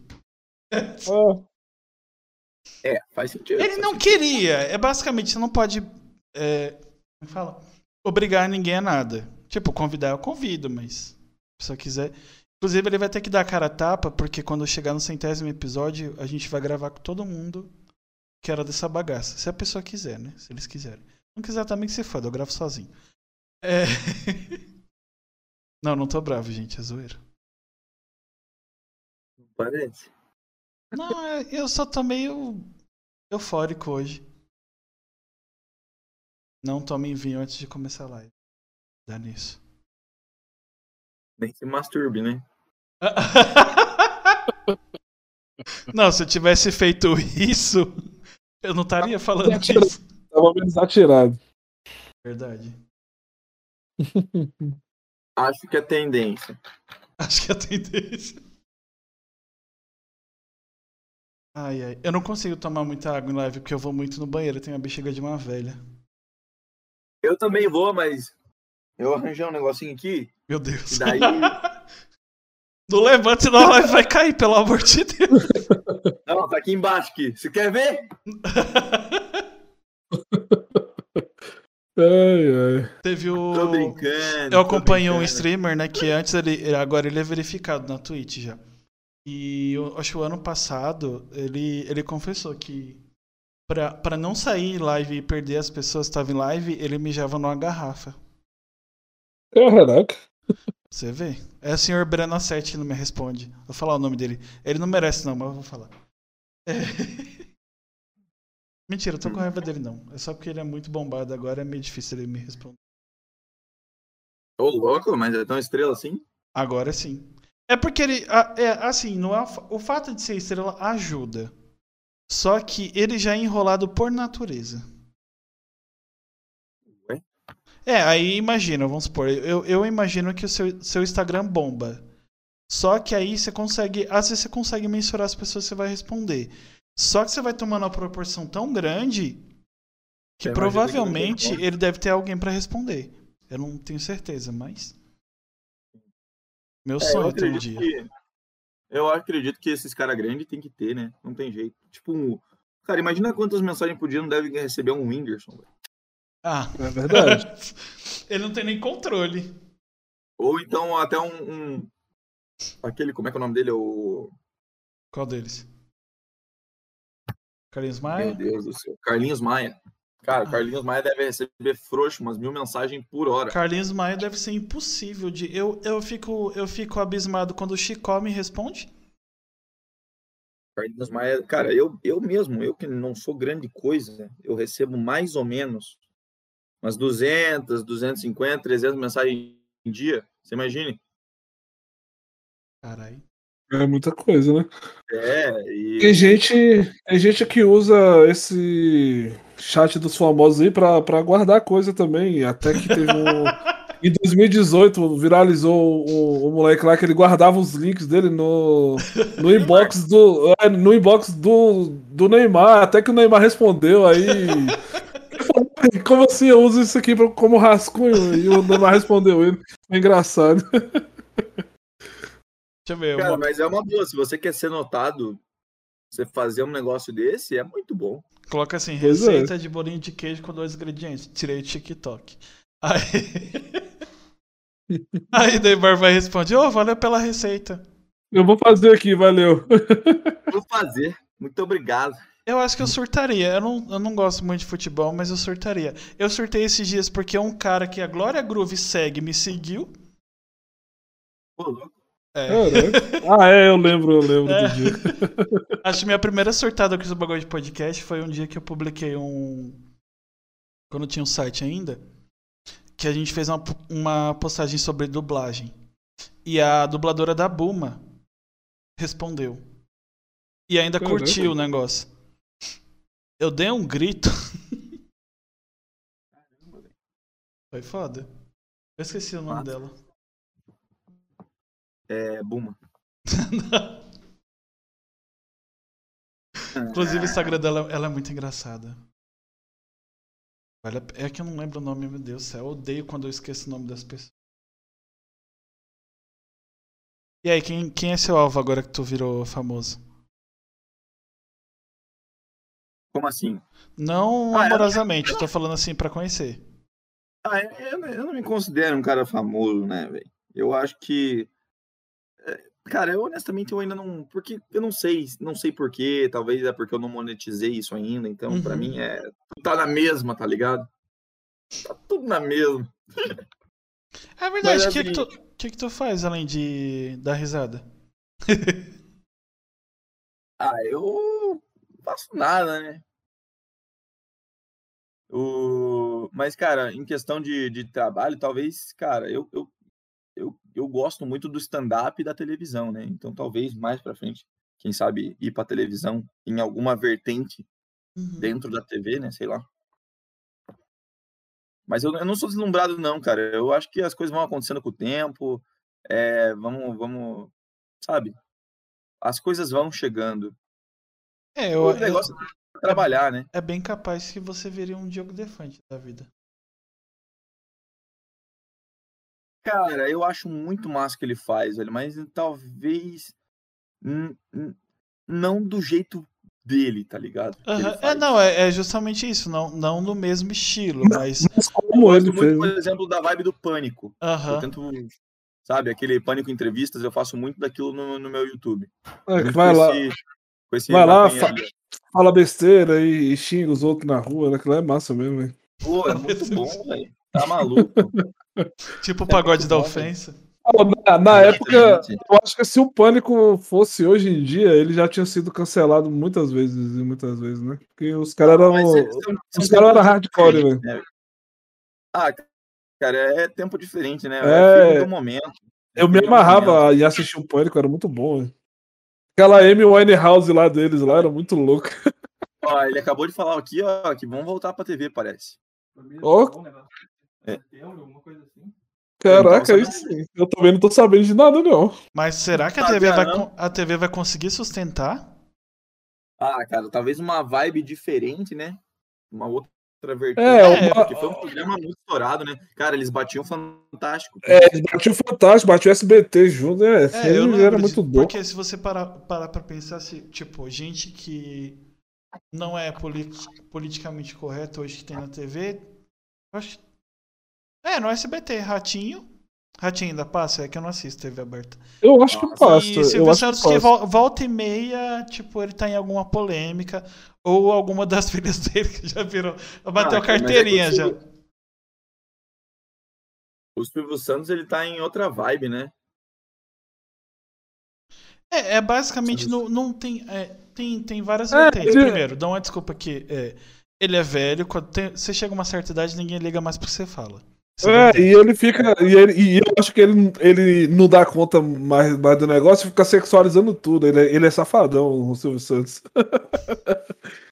Ah, É, faz sentido. Ele faz não sentido. queria. É basicamente, você não pode. É, como fala? Obrigar ninguém a nada. Tipo, convidar eu convido, mas se a pessoa quiser. Inclusive, ele vai ter que dar cara a tapa, porque quando chegar no centésimo episódio, a gente vai gravar com todo mundo que era dessa bagaça. Se a pessoa quiser, né? Se eles quiserem. Não quiser também que se foda, eu gravo sozinho. É... não, não tô bravo, gente, é zoeira. Parece. Não, é- eu só tô meio eufórico hoje. Não tomem vinho antes de começar a live. Dá nisso. Nem se masturbe, né? Não, se eu tivesse feito isso, eu não estaria falando Atira- disso. tava menos atirado. Verdade. Acho que é tendência. Acho que é a tendência. Ai, ai. Eu não consigo tomar muita água em live porque eu vou muito no banheiro. Eu tenho a bexiga de uma velha. Eu também vou, mas eu arranjei um negocinho aqui. Meu Deus. E daí- Não levante, senão a live vai cair, pelo amor de Deus. Não, tá aqui embaixo aqui. Você quer ver? Ai, ai. Teve o. Tô brincando. Eu acompanho um brincando. streamer, né? Que antes ele. Agora ele é verificado na Twitch já. E eu acho que o ano passado ele, ele confessou que pra, pra não sair em live e perder as pessoas que estavam em live, ele mijava numa garrafa. Caraca. Você vê? É o senhor Breno 7 que não me responde. Vou falar o nome dele. Ele não merece, não, mas eu vou falar. É. Mentira, eu tô com raiva dele, não. É só porque ele é muito bombado agora, é meio difícil ele me responder. Ô, louco, mas é tão estrela assim? Agora sim. É porque ele. É, assim, não é, o fato de ser estrela ajuda. Só que ele já é enrolado por natureza. É, aí imagina, vamos supor, eu, eu imagino que o seu, seu Instagram bomba. Só que aí você consegue. Às vezes você consegue mensurar as pessoas que você vai responder. Só que você vai tomando uma proporção tão grande que Você que tem provavelmente como. ele deve ter alguém pra responder. Eu não tenho certeza, mas. Meu É, eu sonho é ter um acredito dia. que. Eu acredito que esses caras grandes tem que ter, né? Não tem jeito. Tipo, um... cara, imagina quantas mensagens por dia não deve receber um Whindersson. velho. Ah, É verdade. ele não tem nem controle. Ou então até um, um- Aquele, como é que é o nome dele? O. Qual deles? Carlinhos Meu Maia? Deus do céu. Carlinhos Maia. Cara, Ah. Carlinhos Maia deve receber frouxo, umas mil mensagens por hora. Carlinhos Maia deve ser impossível de. Eu, eu, fico, eu fico abismado quando o Chicó me responde. Carlinhos Maia, cara, eu, eu mesmo, eu que não sou grande coisa, eu recebo mais ou menos umas 200, 250, 300 mensagens em dia. Você imagine? Caralho. É muita coisa, né? É, e Tem gente, tem gente que usa esse chat dos famosos aí pra, pra guardar coisa também. Até que teve um. Em 2018 viralizou o, o moleque lá que ele guardava os links dele no, no inbox do. é, no inbox do, do Neymar, até que o Neymar respondeu aí. Falou, Como assim eu uso isso aqui pra- como rascunho? E o Neymar respondeu ele. É engraçado. Deixa eu ver. Cara, uma- mas é uma boa. Se você quer ser notado, você fazer um negócio desse é muito bom. Coloca assim: Pois é. receita de bolinho de queijo com dois ingredientes. Tirei TikTok. Aí. Aí Neymar vai responder: Ô, valeu pela receita. Eu vou fazer aqui, valeu. Vou fazer. Muito obrigado. Eu acho que eu surtaria. Eu não, eu não gosto muito de futebol, mas eu surtaria. Eu surtei esses dias porque um cara que a Glória Groove segue me seguiu. Pô, louco. É. Ah, é, eu lembro, eu lembro É. do dia. Acho que minha primeira surtada com esse bagulho de podcast foi um dia que eu publiquei um. Quando tinha um site ainda. Que a gente fez uma, uma postagem sobre dublagem. E a dubladora da Buma respondeu. E ainda Caramba. curtiu o negócio. Eu dei um grito. Foi foda. Eu esqueci o nome dela. É, Buma. Inclusive o Instagram dela ela é muito engraçada. É que eu não lembro o nome, meu Deus do céu. Eu odeio quando eu esqueço o nome das pessoas. E aí, quem, quem é seu alvo agora que tu virou famoso? Como assim? Não ah, amorosamente, eu... tô falando assim para conhecer. Ah, eu, eu, não me considero um cara famoso, né, velho? Eu acho que. É, cara, eu honestamente eu ainda não. Porque eu não sei, não sei porquê. Talvez é porque eu não monetizei isso ainda. Então, uhum. para mim, é. Tá na mesma, tá ligado? Tá tudo na mesma. É verdade, o que, assim... que, tu, que, que tu faz além de dar risada? ah, eu faço nada, né? O... Mas, cara, em questão de, de trabalho, talvez, cara, eu, eu, eu, eu gosto muito do stand-up e da televisão, né? Então, talvez mais pra frente, quem sabe, ir pra televisão em alguma vertente uhum. dentro da TV, né? Sei lá. Mas eu, eu, não sou deslumbrado, não, cara. Eu acho que as coisas vão acontecendo com o tempo. É, vamos, vamos, sabe? As coisas vão chegando. É, eu, o negócio eu, trabalhar, né? É bem capaz que você viria um Diogo Defante da vida. Cara, eu acho muito massa o que ele faz, velho, mas talvez não do jeito dele, tá ligado? Uhum. É, não, é, é, justamente isso, não, não no mesmo estilo, mas. mas como ele muito, por exemplo, da vibe do pânico. Uhum. Eu tento, sabe, aquele pânico entrevistas, eu faço muito daquilo no, no meu YouTube. É, vai lá. Esse, vai lá, fa fala besteira e, e, xinga os outros na rua, aquilo é massa mesmo, velho. Pô, é muito bom, velho. Tá maluco. tipo o pagode é da ofensa. Na, na época, eu acho que se o Pânico fosse hoje em dia, ele já tinha sido cancelado muitas vezes e muitas vezes, né? Porque os caras eram. Os caras eram hardcore, velho. Né? Ah, cara, é tempo diferente, né? É, é do momento. Eu me amarrava em assistir o Pânico, era muito bom, velho. Aquela Amy Winehouse lá deles lá era muito louca. Ó, ele acabou de falar aqui, ó, que vão voltar pra TV, parece. Ó. Oh. É. Caraca, aí sim. Eu também não tô sabendo de nada, não. Mas será que a TV, vai, a TV vai conseguir sustentar? Ah, cara, talvez uma vibe diferente, né? Uma outra É, uma... porque foi um programa muito estourado, né? Cara, eles batiam fantástico. É, eles batiam fantástico, batiam SBT junto, né? É, eu não era muito bom. Porque se você parar, parar pra pensar, se, tipo, gente que não é polit, politicamente correto hoje que tem na TV, eu acho É, no SBT, Ratinho. Ratinho ainda passa? É que eu não assisto TV aberta. Eu acho que passa. E Silvio Santos que, que volta e meia, tipo, ele tá em alguma polêmica. Ou alguma das filhas dele que já virou. Bateu ah, carteirinha é já. O Silvio Santos, ele tá em outra vibe, né? É, é basicamente não, não tem, é, tem. Tem várias é, vertentes. Primeiro, dá uma desculpa aqui. É, ele é velho, quando tem, você chega a uma certa idade, ninguém liga mais pro que você fala. É, e ele fica. E, ele, e eu acho que ele, ele não dá conta mais, mais do negócio e fica sexualizando tudo. Ele, é, ele é safadão, o Silvio Santos.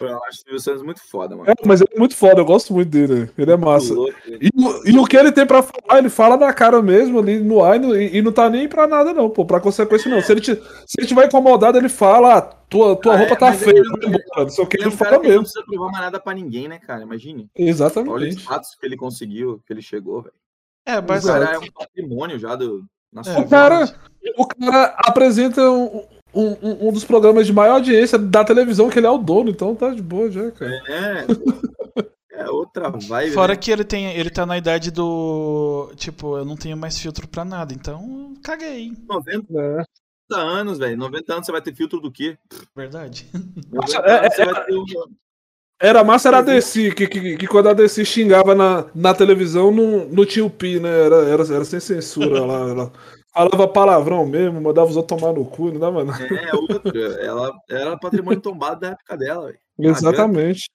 Eu acho o Silvio Santos muito foda, mano. É, mas ele é muito foda, eu gosto muito dele. Ele é massa. E, e, o que ele tem pra falar, ele fala na cara mesmo ali no ar e, e não tá nem pra nada, não, pô, pra consequência não. Se ele, te, se ele tiver incomodado, ele fala, ah, tua, tua ah, roupa é, tá feia, ele, embora. Não sei o que ele, ele fala mesmo. Não precisa provar mais nada pra ninguém, né, cara? Imagine. Exatamente. Olha os fatos que ele conseguiu, que ele chegou, velho. É, mas. O cara é um patrimônio já do. É, o, cara, o cara apresenta um, um, um, um, dos programas de maior audiência da televisão, que ele é o dono, então tá de boa já, cara. É, é outra vibe. Fora né? que ele tem, ele tá na idade do. Tipo, eu não tenho mais filtro pra nada, então caguei. 90 é. anos, velho. 90 anos você vai ter filtro do quê? Verdade. É, é, era massa, era a DC, que, que, que, quando a DC xingava na, na televisão não, não tinha o pi, né? Era, era, era sem censura lá. Falava palavrão mesmo, mandava os outros tomar no cu, não dava nada. É, outra. Ela era patrimônio tombado da época dela, véio. Exatamente.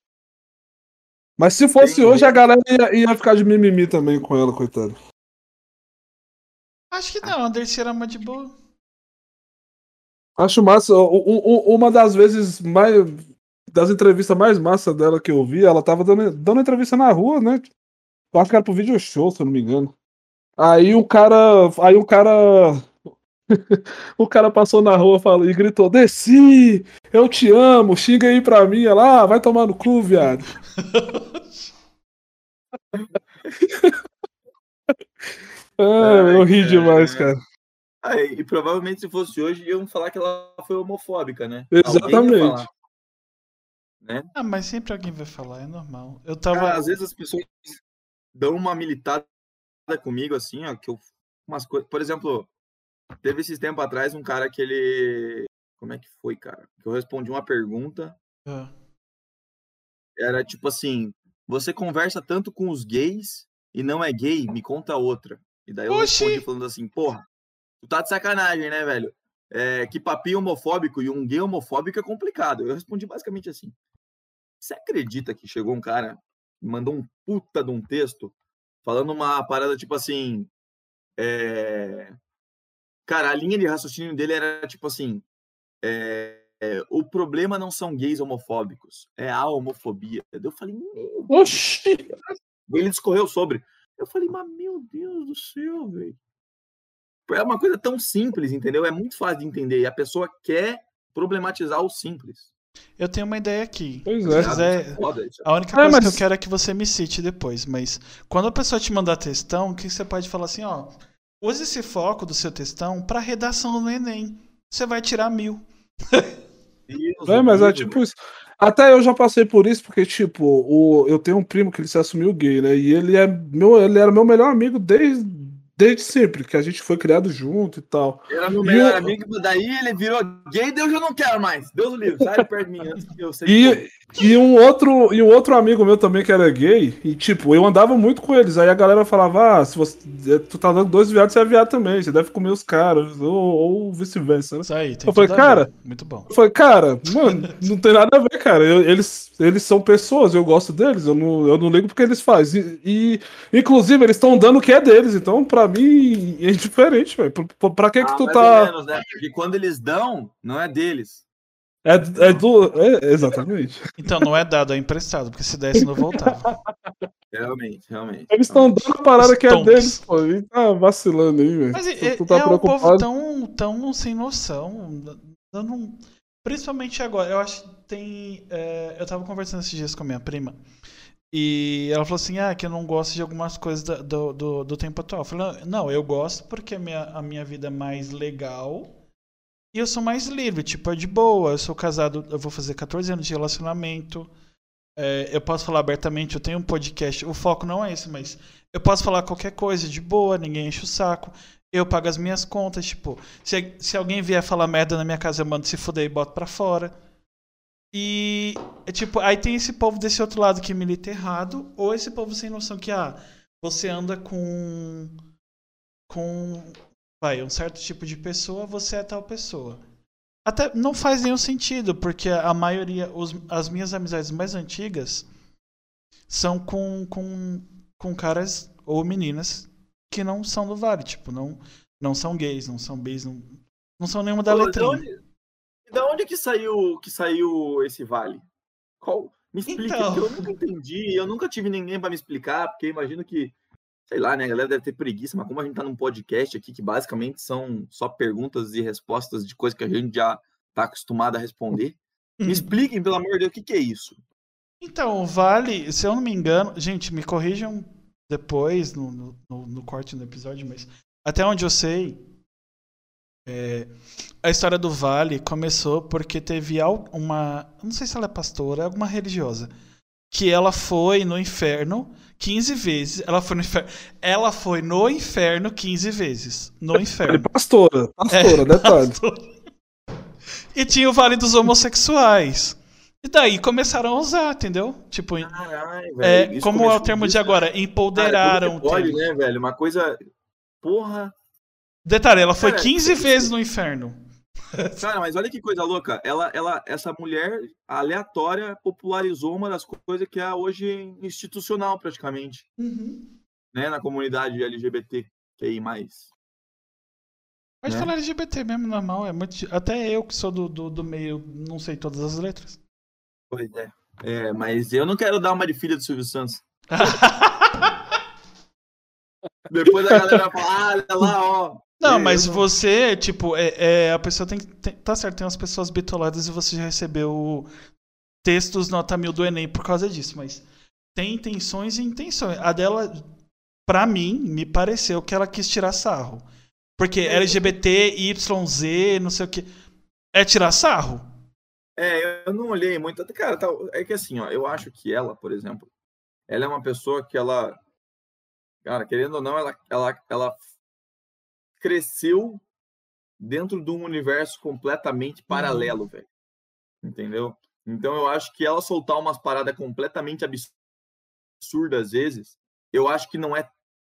Mas se fosse hoje, a galera ia, ia, ficar de mimimi também com ela, coitado. Acho que não, a Dercy era uma de boa. Acho massa. Uma das vezes mais. Das entrevistas mais massa dela que eu vi, ela tava dando, dando entrevista na rua, né? Eu acho que era pro video show, se eu não me engano. Aí o cara. Aí o cara. o cara passou na rua falou, e gritou: Desci! Eu te amo! Xinga aí pra mim! Ela, ah, vai tomar no cu, viado. ah, eu ri demais, cara. Ah, e, provavelmente se fosse hoje iam falar que ela foi homofóbica, né? Exatamente. né? Ah, mas sempre alguém vai falar, é normal. Eu tava. Cara, às vezes as pessoas dão uma militada comigo, assim, ó, que eu. Umas coisas. Por exemplo, teve esses tempos atrás um cara que ele. Como é que foi, cara? Que eu respondi uma pergunta. Ah. Era tipo assim: você conversa tanto com os gays e não é gay, me conta outra. E daí eu Oxi. respondi falando assim, porra, tu tá de sacanagem, né, velho? É, que papinho homofóbico e um gay homofóbico é complicado. Eu respondi basicamente assim. Você acredita que chegou um cara e mandou um puta de um texto falando uma parada tipo assim. É... Cara, a linha de raciocínio dele era tipo assim. É... É, o problema não são gays homofóbicos, é a homofobia. Eu falei, Oxi! Ele discorreu sobre. Eu falei, mas meu Deus do céu, velho. É uma coisa tão simples, entendeu? É muito fácil de entender. E a pessoa quer problematizar o simples. Eu tenho uma ideia aqui. Pois é. Quiser, a única é, coisa mas... que eu quero é que você me cite depois. Mas quando a pessoa te mandar textão, o que você pode falar assim, ó. Use esse foco do seu textão para redação do Enem. Você vai tirar mil. Deus é, mas é tipo isso. Até eu já passei por isso, porque, tipo, o, eu tenho um primo que ele se assumiu gay, né? E ele é meu, ele era meu melhor amigo desde, desde sempre, que a gente foi criado junto e tal. Era meu melhor eu... amigo, daí ele virou gay, Deus eu não quero mais. Deus livre, sai perto de mim antes que eu sei. E, e, um outro, e um outro amigo meu também que era gay, e tipo, eu andava muito com eles. Aí a galera falava: Ah, se você, é, tu tá dando dois viados, você é viado também, você deve comer os caras, ou, ou vice-versa, né? Isso aí, tem eu falei, cara, muito bom. Eu falei, cara, mano, não tem nada a ver, cara. Eu, eles, eles são pessoas, eu gosto deles, eu não, eu não ligo porque eles fazem. E, e inclusive, eles estão dando o que é deles, então, pra mim, é indiferente, velho. Pra, pra que ah, que tu tá. Menos, né? Porque quando eles dão, não é deles. É, é do. É, exatamente. Então não é dado, é emprestado, porque se desse não voltava. Realmente, realmente. Eles estão dando a parada que é deles, pô. Ele tá vacilando aí, velho. Mas é, tá é um povo tão, tão sem noção. Dando Principalmente agora. Eu acho que tem. É... eu tava conversando esses dias com a minha prima. E ela falou assim: ah, que eu não gosto de algumas coisas do, do, do tempo atual. Eu falei: não, eu gosto porque a minha, a minha vida é mais legal e eu sou mais livre, tipo, é de boa. Eu sou casado, eu vou fazer 14 anos de relacionamento. É, eu posso falar abertamente, eu tenho um podcast. O foco não é esse, mas eu posso falar qualquer coisa de boa, ninguém enche o saco. Eu pago as minhas contas, tipo, se, se alguém vier falar merda na minha casa, eu mando se fuder e boto pra fora. E, é, tipo, aí tem esse povo desse outro lado que milita errado, ou esse povo sem noção que, ah, você anda com. com vai, um certo tipo de pessoa, você é tal pessoa. Até não faz nenhum sentido, porque a maioria, os, as minhas amizades mais antigas são com, com, com caras ou meninas que não são do Vale, tipo, não, não são gays, não são gays, não, não são nenhuma da Pô, letrinha. Da onde, da onde que saiu que saiu esse Vale? Qual? Me explica, então... eu nunca entendi, eu nunca tive ninguém para me explicar, porque imagino que sei lá, né? A galera deve ter preguiça, mas como a gente tá num podcast aqui que basicamente são só perguntas e respostas de coisas que a gente já tá acostumado a responder, me uhum. expliquem, pelo amor de Deus, o que, que é isso? Então, vale, se eu não me engano, gente, me corrijam depois no, no, no corte do episódio, mas até onde eu sei, é, a história do Vale começou porque teve uma. Não sei se ela é pastora, é alguma religiosa. Que ela foi no inferno 15 vezes. Ela foi no inferno. Ela foi no inferno 15 vezes. No inferno. Pastora, pastora, é, detalhe. Pastora. E tinha o Vale dos Homossexuais. E daí começaram a usar, entendeu? Tipo, é, como é o termo de agora? Empoderaram. Cara, pode, né, velho? Uma coisa. Porra. Detalhe, ela foi cara, 15 vezes no inferno. Cara, mas olha que coisa louca. Ela, ela, essa mulher aleatória popularizou uma das coisas que é hoje institucional, praticamente. Uhum. Né, na comunidade LGBT que aí mais. Pode né? falar LGBT mesmo, normal. É muito... Até eu que sou do, do, do, meio, não sei todas as letras. Pois é. É, mas eu não quero dar uma de filha do Silvio Santos. Depois a galera vai falar, ah, olha lá, ó. Não, mas você, tipo, é, é, a pessoa tem que. Tá certo, tem umas pessoas bitoladas e você já recebeu textos nota mil do Enem por causa disso, mas. tem intenções e intenções. A dela, pra mim, me pareceu que ela quis tirar sarro. Porque LGBT, YZ, não sei o que. É tirar sarro? É, eu não olhei muito. Cara, tá, é que assim, ó, eu acho que ela, por exemplo, ela é uma pessoa que ela. Cara, querendo ou não, ela, ela, ela cresceu dentro de um universo completamente uhum. paralelo, velho. Entendeu? Então eu acho que ela soltar umas paradas completamente absurdas às vezes, eu acho que não é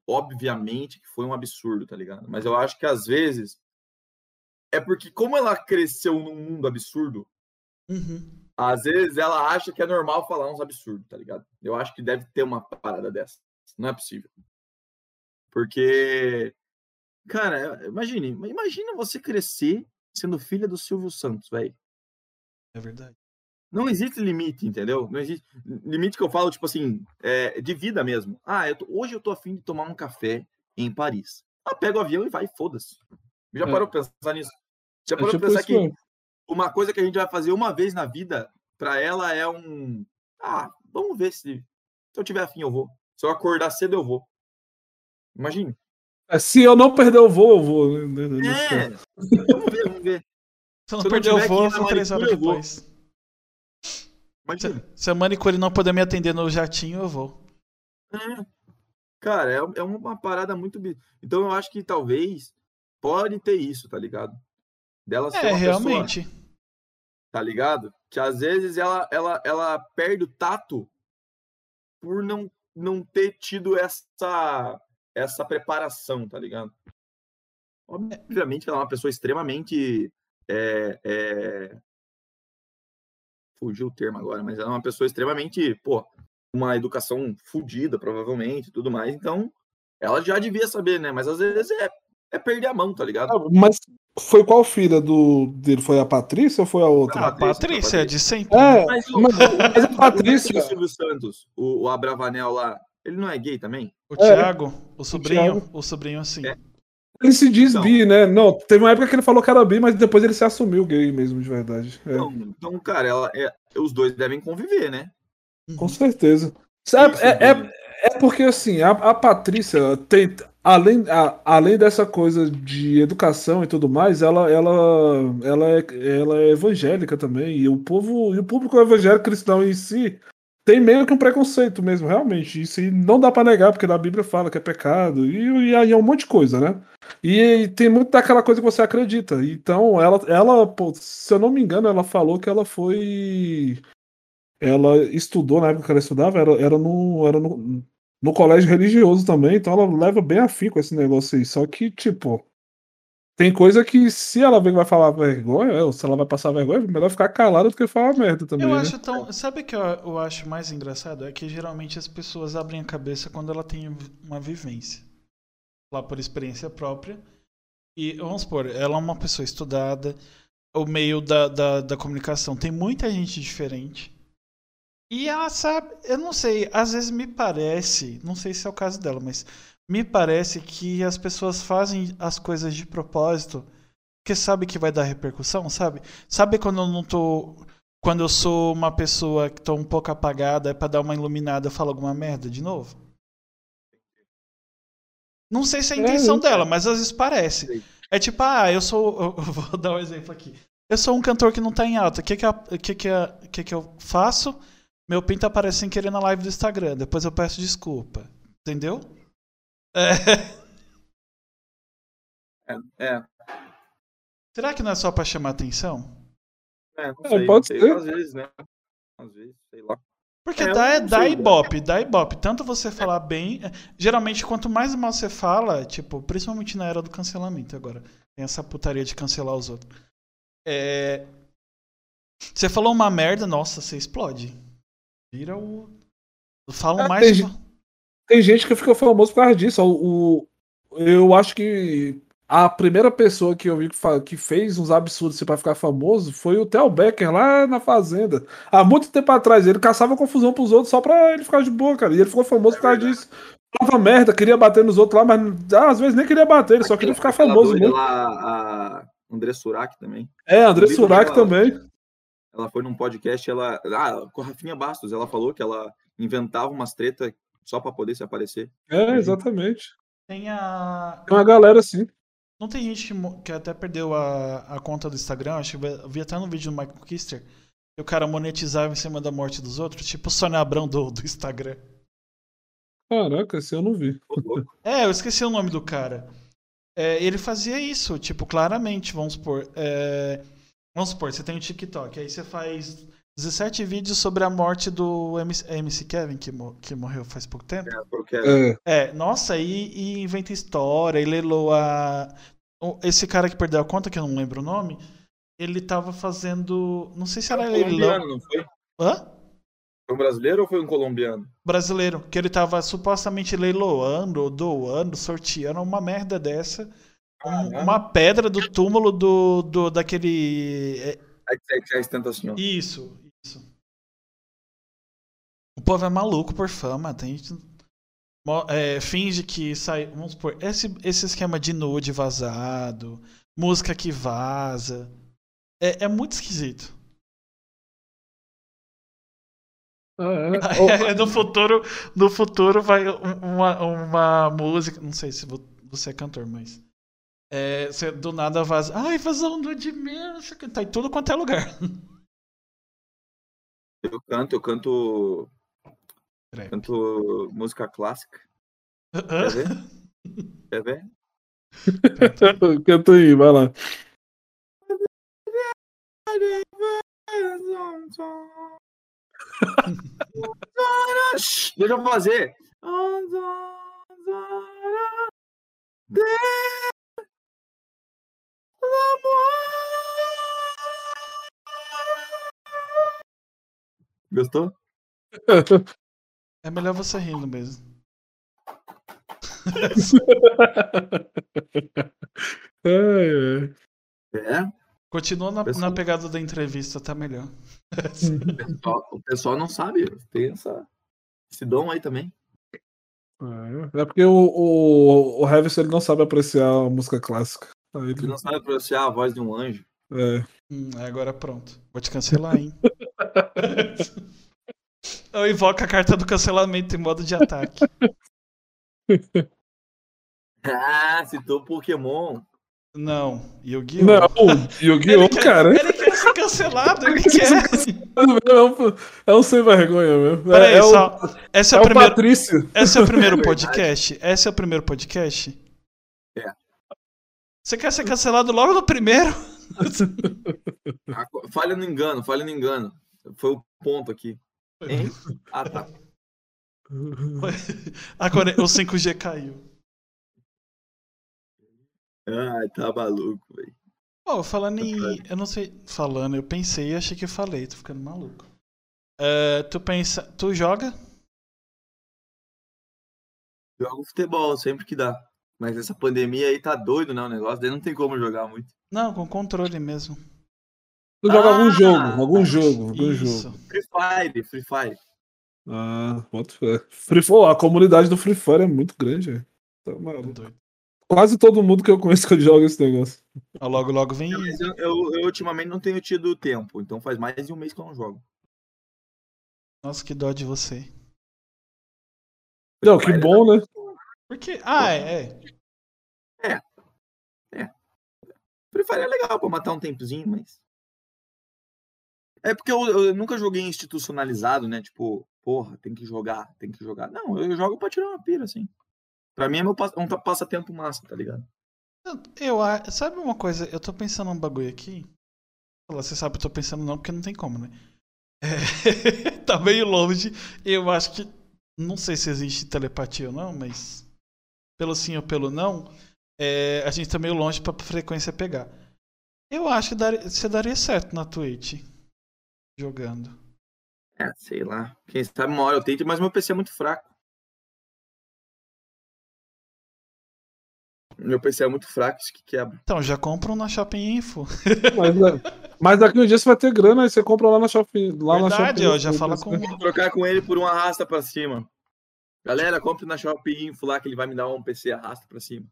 obviamente que foi um absurdo, tá ligado? Mas eu acho que às vezes é porque como ela cresceu num mundo absurdo, uhum. às vezes ela acha que é normal falar uns absurdos, tá ligado? Eu acho que deve ter uma parada dessa. Não é possível. Porque cara, imagine, imagina você crescer sendo filha do Silvio Santos, velho. É verdade. Não existe limite, entendeu? Não existe limite que eu falo, tipo assim, é, de vida mesmo. Ah, eu tô, hoje eu tô afim de tomar um café em Paris. Ah, pega o avião e vai, foda-se. Já é. parou pra pensar nisso? Já é parou é tipo pra pensar que uma coisa que a gente vai fazer uma vez na vida, pra ela é um. Ah, vamos ver se. Se eu tiver afim, eu vou. Se eu acordar cedo, eu vou. Imagine. É, se eu não perder o voo, eu vou. Né, né, é. vamos ver, vamos ver. Se eu não perder o voo, eu vou três horas depois. Imagina. Se, se a manicure não puder me atender no jatinho, eu vou. É. Cara, é, é uma parada muito. Então eu acho que talvez pode ter isso, tá ligado? Dela ser é, realmente. Pessoa, tá ligado? Que às vezes ela, ela, ela perde o tato por não, não ter tido essa, essa preparação, tá ligado? Obviamente ela é uma pessoa extremamente é, é, fugiu o termo agora, mas ela é uma pessoa extremamente, pô, uma educação fodida, provavelmente, tudo mais. Então, ela já devia saber, né? Mas às vezes é, é perder a mão, tá ligado? Ah, mas foi qual filha do dele? Foi a Patrícia ou foi a outra? a Patrícia, é de sempre. É, mas, o, mas, mas a Patrícia. O Silvio Santos, o, o Abravanel lá, ele não é gay também? O é, Thiago, o sobrinho, o, Thiago. o sobrinho assim. É. Ele se diz então, bi, né? Não, teve uma época que ele falou que era bi, mas depois ele se assumiu gay mesmo, de verdade. É. Então, então, cara, ela, é, os dois devem conviver, né? Com certeza. É, é, é, porque assim, a, a Patrícia tem. Além, a, além dessa coisa de educação e tudo mais, ela, ela, ela, é, ela é evangélica também. E o povo, e o público evangélico cristão em si tem meio que um preconceito mesmo, realmente. Isso não dá para negar, porque na Bíblia fala que é pecado, e, e aí é um monte de coisa, né? E, tem muito daquela coisa que você acredita. Então, ela, ela pô, se eu não me engano, ela falou que ela foi. Ela estudou na época que ela estudava, era, era, no, era no, no colégio religioso também, então ela leva bem afim com esse negócio aí. Só que, tipo, tem coisa que, se ela vem vai falar vergonha, ou se ela vai passar vergonha, é melhor ficar calada do que falar merda também. Eu né? acho tão. Sabe o que eu, eu, acho mais engraçado? É que geralmente as pessoas abrem a cabeça quando ela tem uma vivência. Lá por experiência própria. E vamos supor, ela é uma pessoa estudada, o meio da, da, da comunicação tem muita gente diferente. E ela sabe, eu não sei, às vezes me parece, não sei se é o caso dela, mas me parece que as pessoas fazem as coisas de propósito porque sabe que vai dar repercussão, sabe? Sabe quando eu não tô. Quando eu sou uma pessoa que tô um pouco apagada, é pra dar uma iluminada, eu falo alguma merda de novo? Não sei se é a intenção é, dela, mas às vezes parece. É tipo, ah, eu sou. Eu vou dar um exemplo aqui. Eu sou um cantor que não tá em alta. O que que, que, que, que, que eu faço? Meu pinto aparece sem querer na live do Instagram. Depois eu peço desculpa. Entendeu? É. é. Será que não é só pra chamar atenção? É, não é, sei. pode sei, ser. Às vezes, né? Às vezes, sei lá. Porque é, dá, dá sei, ibope, dá ibope. Tanto você falar bem. É, geralmente, quanto mais mal você fala, tipo, principalmente na era do cancelamento agora. Tem essa putaria de cancelar os outros. É... Você falou uma merda, nossa, você explode. Vira o. Falam é, mais. Tem, tem gente que fica famoso por causa disso. O, o, eu acho que a primeira pessoa que eu vi que, que fez uns absurdos assim, para ficar famoso foi o Theo Becker lá na Fazenda. Há muito tempo atrás. Ele caçava confusão pros outros só pra ele ficar de boa, cara. E ele ficou famoso por causa disso. Falava merda, queria bater nos outros lá, mas às vezes nem queria bater, ele só queria ficar famoso. Lá, a André Surak também. É, André Surak também. ela foi num podcast, ela. Ah, com a Rafinha Bastos, ela falou que ela inventava umas tretas só para poder se aparecer. É, exatamente. Tem a. Tem uma galera assim. Não tem gente que, que até perdeu a, a conta do Instagram, acho que eu vi até no vídeo do Michael Kister, que o cara monetizava em cima da morte dos outros, tipo o Sônia Abrão do, do Instagram. Caraca, esse eu não vi. É, eu esqueci o nome do cara. É, ele fazia isso, tipo, claramente, vamos supor. É, vamos supor, você tem o TikTok, aí você faz 17 vídeos sobre a morte do MC, MC Kevin, que, que morreu faz pouco tempo. É, é nossa, e, e, inventa história, e a. Esse cara que perdeu a conta, que eu não lembro o nome, ele tava fazendo. Não sei se era um leilão. Não foi? Hã? Foi um brasileiro ou foi um colombiano? Brasileiro, que ele tava supostamente leiloando, doando, sorteando uma merda dessa. Um, uma pedra do túmulo do, do daquele. É, é, é Isso, isso. O povo é maluco por fama, tem. É, finge que sai. Vamos supor, esse, esse esquema de nude vazado, música que vaza. É, é muito esquisito. Ah, é. no futuro, no futuro vai uma, uma música, não sei se você é cantor, mas é, você do nada vaza, ai, vazou um nude meu, tá em tudo quanto é lugar. Eu canto, eu canto Trap. canto música clássica. Quer ver? Quer ver? Canta aí, vai lá. Deixa eu fazer. Gostou? É melhor você rindo mesmo. é. é. Continua na, pessoal... na, pegada da entrevista, tá melhor. o, pessoal, o pessoal não sabe, tem essa, esse dom aí também. É, é porque o, o, o Heavis, ele não sabe apreciar a música clássica. Aí ele não sabe apreciar a voz de um anjo. É. Hum, agora pronto. Vou te cancelar, hein? Eu invoco a carta do cancelamento em modo de ataque. ah, citou Pokémon. Não, Yu-Gi-Oh! Não, Yu-Gi-Oh, cara. Ele quer ser cancelado, ele quer. É um, é um sem vergonha mesmo. Peraí, é, é só. O, esse é, é o primeiro. Patrício. Esse é o primeiro podcast? Esse é o primeiro podcast? É. Você quer ser cancelado logo no primeiro? Falha no engano, falha no engano. Foi o ponto aqui. Hein? Ah, tá. Agora o 5G caiu. Ai, tá maluco, velho. Oh, falando em. Eu não sei. Falando, eu pensei e achei que eu falei, tô ficando maluco. Uh, tu pensa. Tu joga? Jogo futebol, sempre que dá. Mas essa pandemia aí tá doido, né? O negócio daí não tem como jogar muito. Não, com controle mesmo. Tu joga ah, algum jogo, algum jogo, algum isso. jogo. Free Fire, Free Fire. Ah, bota fé. Free Fire, a comunidade do Free Fire é muito grande, Tá maluco. Doido. Quase todo mundo que eu conheço que joga esse negócio. Ah, logo, logo vem. eu, eu, eu, ultimamente não tenho tido tempo, então faz mais de um mês que eu não jogo. Nossa, que dó de você. Não, que bom, né? Porque. Ah, é. É. É. Free Fire é legal pra matar um tempozinho, mas. É porque eu, eu, nunca joguei institucionalizado, né? Tipo, porra, tem que jogar, tem que jogar. Não, eu jogo pra tirar uma pira, assim. Pra mim é meu um passatempo massa, tá ligado? Eu, sabe uma coisa? Eu tô pensando um bagulho aqui. Você sabe, eu tô pensando não, porque não tem como, né? É, tá meio longe. Eu acho que. Não sei se existe telepatia ou não, mas. Pelo sim ou pelo não, é, a gente tá meio longe pra frequência pegar. Eu acho que daria, você daria certo na Twitch. Jogando. É, sei lá. Quem sabe uma hora eu tento, mas meu PC é muito fraco. Meu PC é muito fraco, isso que quebra. Então, já compram na Shopping Info. Mas, é, mas daqui um dia você vai ter grana, aí você compra lá na Shopping. Lá Verdade, na Shopping ó, já fala com. Vou trocar com ele por um arrasta pra cima. Galera, compre na Shopping Info lá que ele vai me dar um PC arrasta pra cima.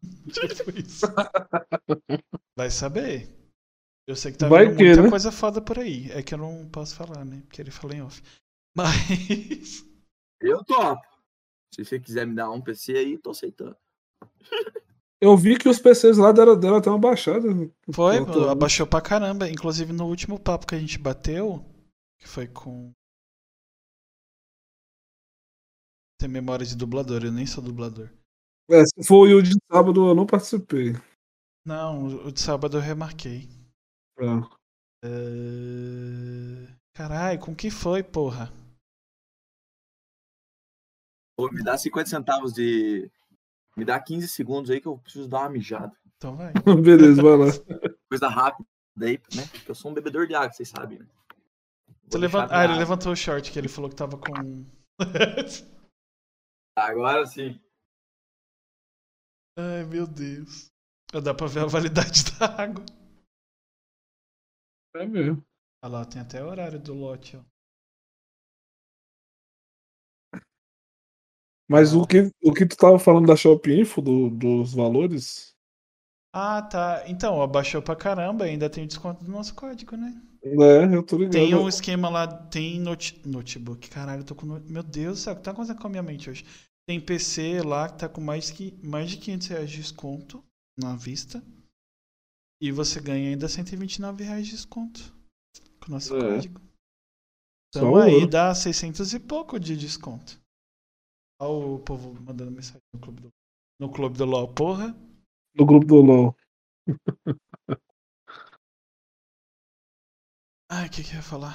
Isso. Vai saber. Eu sei que tá Vai que, muita né? coisa foda por aí. É que eu não posso falar, né? Porque ele falou em off. Mas. Eu topo. Se você quiser me dar um PC aí, tô aceitando. Eu vi que os PCs lá deram, deram até uma baixada. Foi, abaixou pra caramba. Inclusive no último papo que a gente bateu, que foi com. Tem memória de dublador, eu nem sou dublador. É, se foi o de sábado, eu não participei. Não, o de sábado eu remarquei. É. Uh... Caralho, com que foi, porra? Pô, me dá 50 centavos de. Me dá 15 segundos aí que eu preciso dar uma mijada. Então vai. Beleza, vai lá. Coisa rápida aí, né? Porque eu sou um bebedor de água, vocês sabem, né? Levant... Ah, ele levantou o short que ele falou que tava com. Agora sim. Ai, meu Deus. Dá pra ver a validade da água. É mesmo. Olha lá, tem até o horário do lote, ó. Mas o que, o que tu tava falando da Shop Info, do, dos valores? Ah, tá. Então, abaixou pra caramba, ainda tem desconto do nosso código, né? É, eu tô ligado. Tem um esquema lá, tem note, notebook. Caralho, eu tô com. Meu Deus do céu, o que tá acontecendo com a minha mente hoje? Tem PC lá que tá com mais, que, mais de 500 reais de desconto na vista. E você ganha ainda 129 reais de desconto com o nosso é. código. Então aí dá 600 e pouco de desconto. Olha o povo mandando mensagem no clube do, no clube do LOL, porra. No grupo do LOL. Ai, o que, que eu ia falar?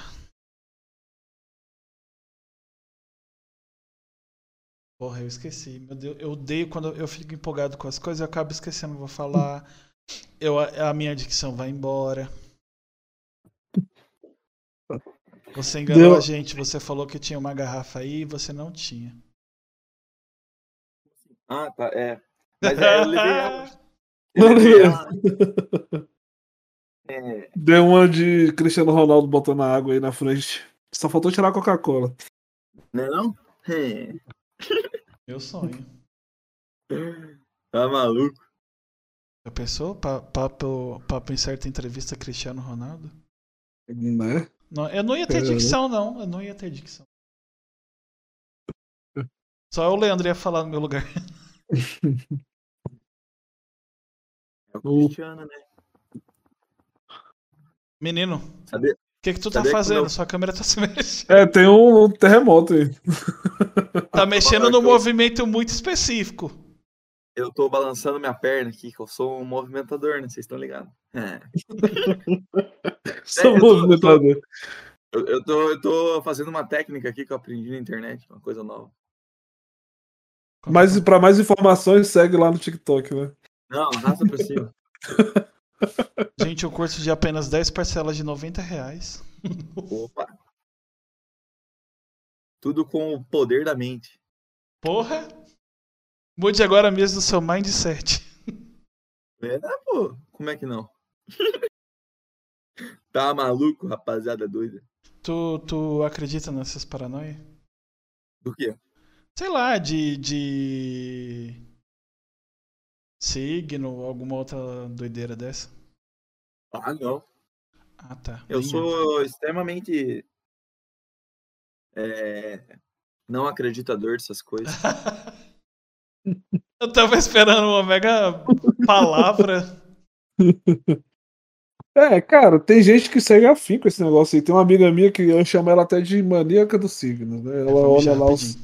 Porra, eu esqueci. Meu Deus, eu odeio quando eu fico empolgado com as coisas, eu acabo esquecendo, vou falar. Eu, a minha dicção vai embora. Você enganou Deu... a gente, você falou que tinha uma garrafa aí e você não tinha. Ah, tá, é. Mas é, eu levei ela. Eu levei ela. Deu uma de Cristiano Ronaldo botando a água aí na frente. Só faltou tirar a Coca-Cola. Não é não? Meu sonho. Tá maluco? Já pensou? Papo, papo em certa entrevista Cristiano Ronaldo? Né? Não, eu não ia ter é. dicção, não. Eu não ia ter dicção. Só o Leandro ia falar no meu lugar. É o Cristiano, né? Menino, o que, que tu tá fazendo? Sua câmera tá se mexendo. É, tem um terremoto aí. Tá mexendo num movimento muito específico. Eu tô balançando minha perna aqui, que eu sou um movimentador, né? Vocês estão ligados? É. sou é, movimentador. Eu, eu, tô, eu tô fazendo uma técnica aqui que eu aprendi na internet, uma coisa nova. Mas para mais informações, segue lá no TikTok, né? Não, raça pra cima. Gente, o curso de apenas 10 parcelas de 90 reais. Opa! Tudo com o poder da mente. Porra! Mude agora mesmo o seu mindset. É, pô. Como é que não? tá maluco, rapaziada doida. Tu, tu acredita nessas paranoias? Do quê? Sei lá, de. de. Signo, alguma outra doideira dessa? Ah, não. Ah, tá. Eu Bem sou extremamente. É, não acreditador dessas coisas. Eu tava esperando uma mega palavra. É, cara, tem gente que segue afim com esse negócio aí. Tem uma amiga minha que eu chamo ela até de maníaca do signo, né? Ela olha lá os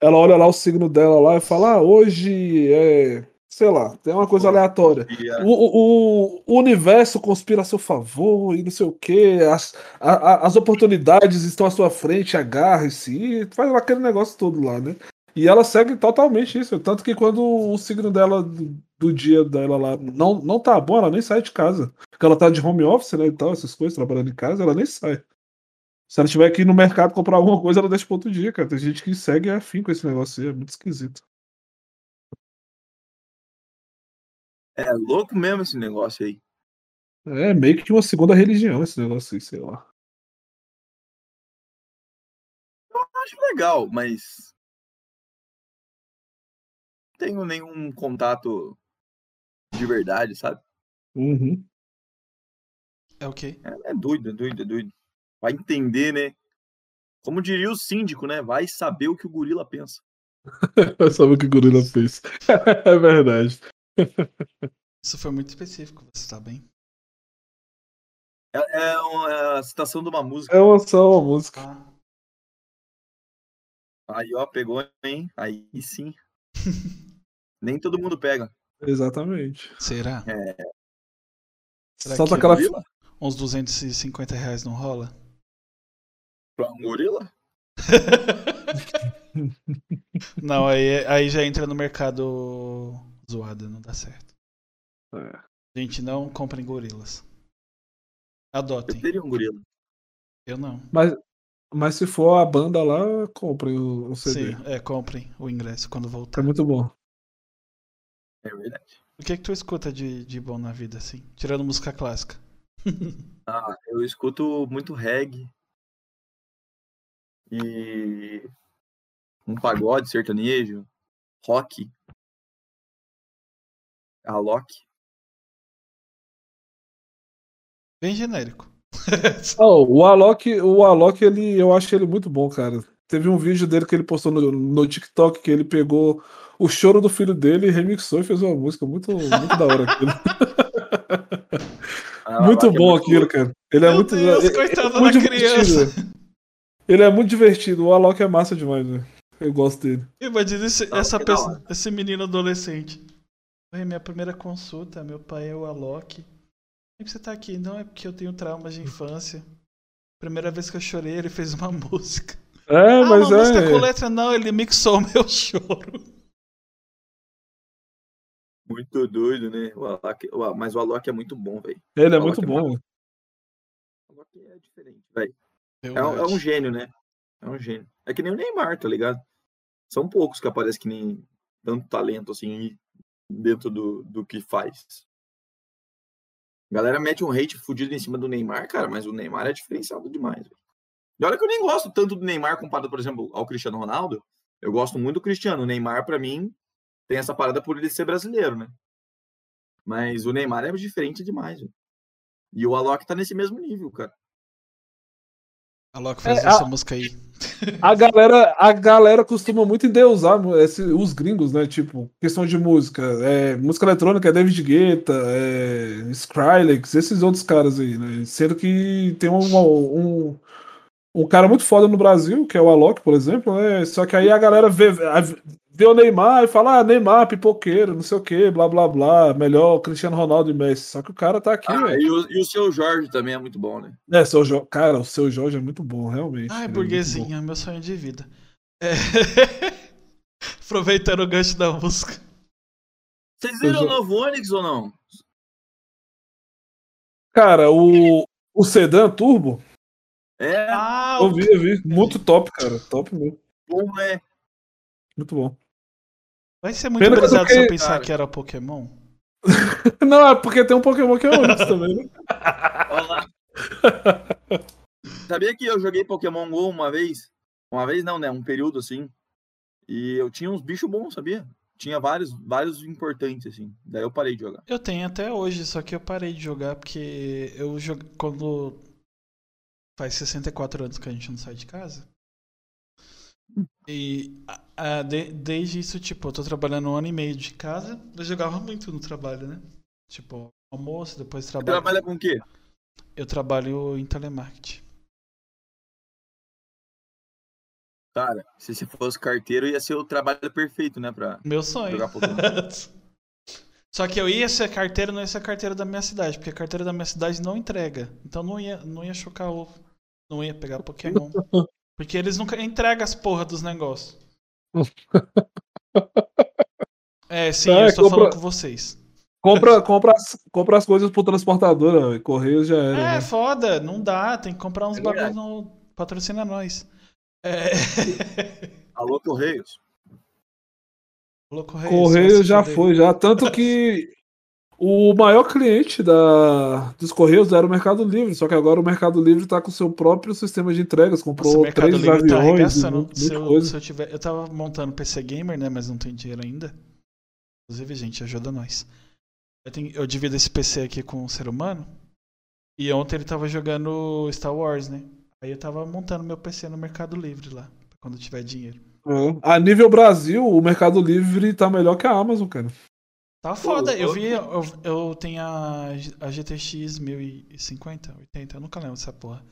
ela olha lá o signo dela lá e fala: ah, hoje é. Sei lá, tem uma coisa aleatória. O, o, o universo conspira a seu favor e não sei o que. As, a, as oportunidades estão à sua frente, agarre-se. E faz aquele negócio todo lá, né? E ela segue totalmente isso. Tanto que quando o signo dela, do, do dia dela lá, não, não tá bom, ela nem sai de casa. Porque ela tá de home office, né? E tal, essas coisas, trabalhando em casa, ela nem sai. Se ela tiver que ir no mercado comprar alguma coisa, ela deixa pro outro dia, cara. Tem gente que segue afim com esse negócio aí, é muito esquisito. É louco mesmo esse negócio aí. É meio que uma segunda religião esse negócio aí, sei lá. Eu acho legal, mas. Não tenho nenhum contato de verdade, sabe? Uhum. É o quê? É, é doido, é doido, é doido. Vai entender, né? Como diria o síndico, né? Vai saber o que o gorila pensa. Vai saber o que o gorila fez. é verdade. Isso foi muito específico, você tá bem? É, é, uma, é a citação de uma música. É uma só uma música. Ah. Aí, ó, pegou, hein? Aí sim. Nem todo mundo pega. Exatamente. Será? É. Será Solta aquela gorila? Uns 250 reais não rola? Pra um gorila? não, aí, aí já entra no mercado zoado, não dá certo. É. Gente, não comprem gorilas. Adotem. Eu teria um gorila. Eu não. Mas, mas se for a banda lá, comprem o, o CD. Sim, é, comprem o ingresso quando voltar. É muito bom. É verdade. O que é que tu escuta de, de bom na vida, assim? Tirando música clássica. ah, eu escuto muito reggae. E um pagode sertanejo, rock, a Loki. Bem genérico. oh, o Alok, o Alok, ele, eu acho ele muito bom, cara. Teve um vídeo dele que ele postou no, no TikTok que ele pegou o choro do filho dele, remixou e fez uma música muito, muito da hora aquilo. Ah, muito é bom é muito aquilo, cara. Ele é Meu muito. Deus, ele, coitado é muito da criança. Ele é muito divertido. O Alok é massa demais, né? Eu gosto dele. Imagina esse, essa pessoa, esse menino adolescente. Oi, minha primeira consulta, meu pai é o Alok. Por que você tá aqui? Não, é porque eu tenho traumas de infância. Primeira vez que eu chorei, ele fez uma música. É, ah, mas uma é. música com letra, não, ele mixou o meu choro. Muito doido, né? O Alok, mas o Alok é muito bom, velho. Ele é muito é bom. O Alok é diferente, velho. É, é, um gênio, né? É um gênio. É que nem o Neymar, tá ligado? São poucos que aparecem que nem tanto talento assim dentro do, do que faz. A galera mete um hate fudido em cima do Neymar, cara, mas o Neymar é diferenciado demais. Véio. E olha que eu nem gosto tanto do Neymar comparado, por exemplo, ao Cristiano Ronaldo. Eu gosto muito do Cristiano. O Neymar, para mim, tem essa parada por ele ser brasileiro, né? Mas o Neymar é diferente demais. Véio. E o Alok tá nesse mesmo nível, cara. Alok fez é, essa a, música aí. A galera, a galera costuma muito endeusar esse, os gringos, né? Tipo, questão de música. É, música eletrônica é David Guetta, é Skrillex, esses outros caras aí, né? Sendo que tem um, um, um cara muito foda no Brasil, que é o Alok, por exemplo, né? Só que aí a galera vê, vê o Neymar e fala, ah, Neymar, pipoqueiro, não sei o que, blá blá blá, melhor Cristiano Ronaldo e Messi. Só que o cara tá aqui, ah, e, o, e o seu Jorge também é muito bom, né? É, seu jo... cara, o seu Jorge é muito bom, realmente. Ai, é burguesinha, é meu sonho de vida. É... Aproveitando o gancho da música. Vocês viram o novo Onix ou não? Cara, o, o Sedan Turbo é. Ah, eu vi, eu vi. Muito top, cara. Top mesmo. Bom, né? Muito bom. Vai ser muito Pena pesado se eu pensar cara. que era Pokémon. Não, é porque tem um Pokémon que é único também, né? Olá. Sabia que eu joguei Pokémon GO uma vez? Uma vez não, né? Um período assim. E eu tinha uns bichos bons, sabia? Tinha vários, vários importantes, assim. Daí eu parei de jogar. Eu tenho até hoje, só que eu parei de jogar porque eu joguei. Quando faz 64 anos que a gente não sai de casa. E a, a, de, desde isso, tipo, eu tô trabalhando um ano e meio de casa. Eu jogava muito no trabalho, né? Tipo, almoço, depois trabalho. Você trabalha com o quê? Eu trabalho em telemarketing. Cara, se você fosse carteiro, ia ser o trabalho perfeito, né? Pra Meu sonho. Jogar Só que eu ia ser carteiro, não ia ser carteiro da minha cidade, porque a carteira da minha cidade não entrega. Então não ia, não ia chocar ovo. Não ia pegar Pokémon. Porque eles nunca entregam as porra dos negócios. É, sim, é, eu estou compra, falando com vocês. Compra, compra, as, compra as coisas pro transportador, Correio já era. É, né? foda, não dá, tem que comprar uns é bagulhos no. Patrocina nós. É... Alô, Correios. Alô, Correios. Correio já foi, já. Tanto que o maior cliente da, dos Correios era o Mercado Livre, só que agora o Mercado Livre está com seu próprio sistema de entregas, comprou Nossa, três Livre tá aviões. Tá se, eu, se eu, tiver, eu tava montando PC Gamer, né? Mas não tem dinheiro ainda. Inclusive, gente, ajuda nós. Eu, tenho, eu divido esse PC aqui com um ser humano. E ontem ele tava jogando Star Wars, né? Aí eu tava montando meu PC no Mercado Livre lá, quando tiver dinheiro. É. A nível Brasil, o Mercado Livre tá melhor que a Amazon, cara. Tá foda. Eu vi, eu, eu tenho a, a GTX 1050, 80, eu nunca lembro dessa porra.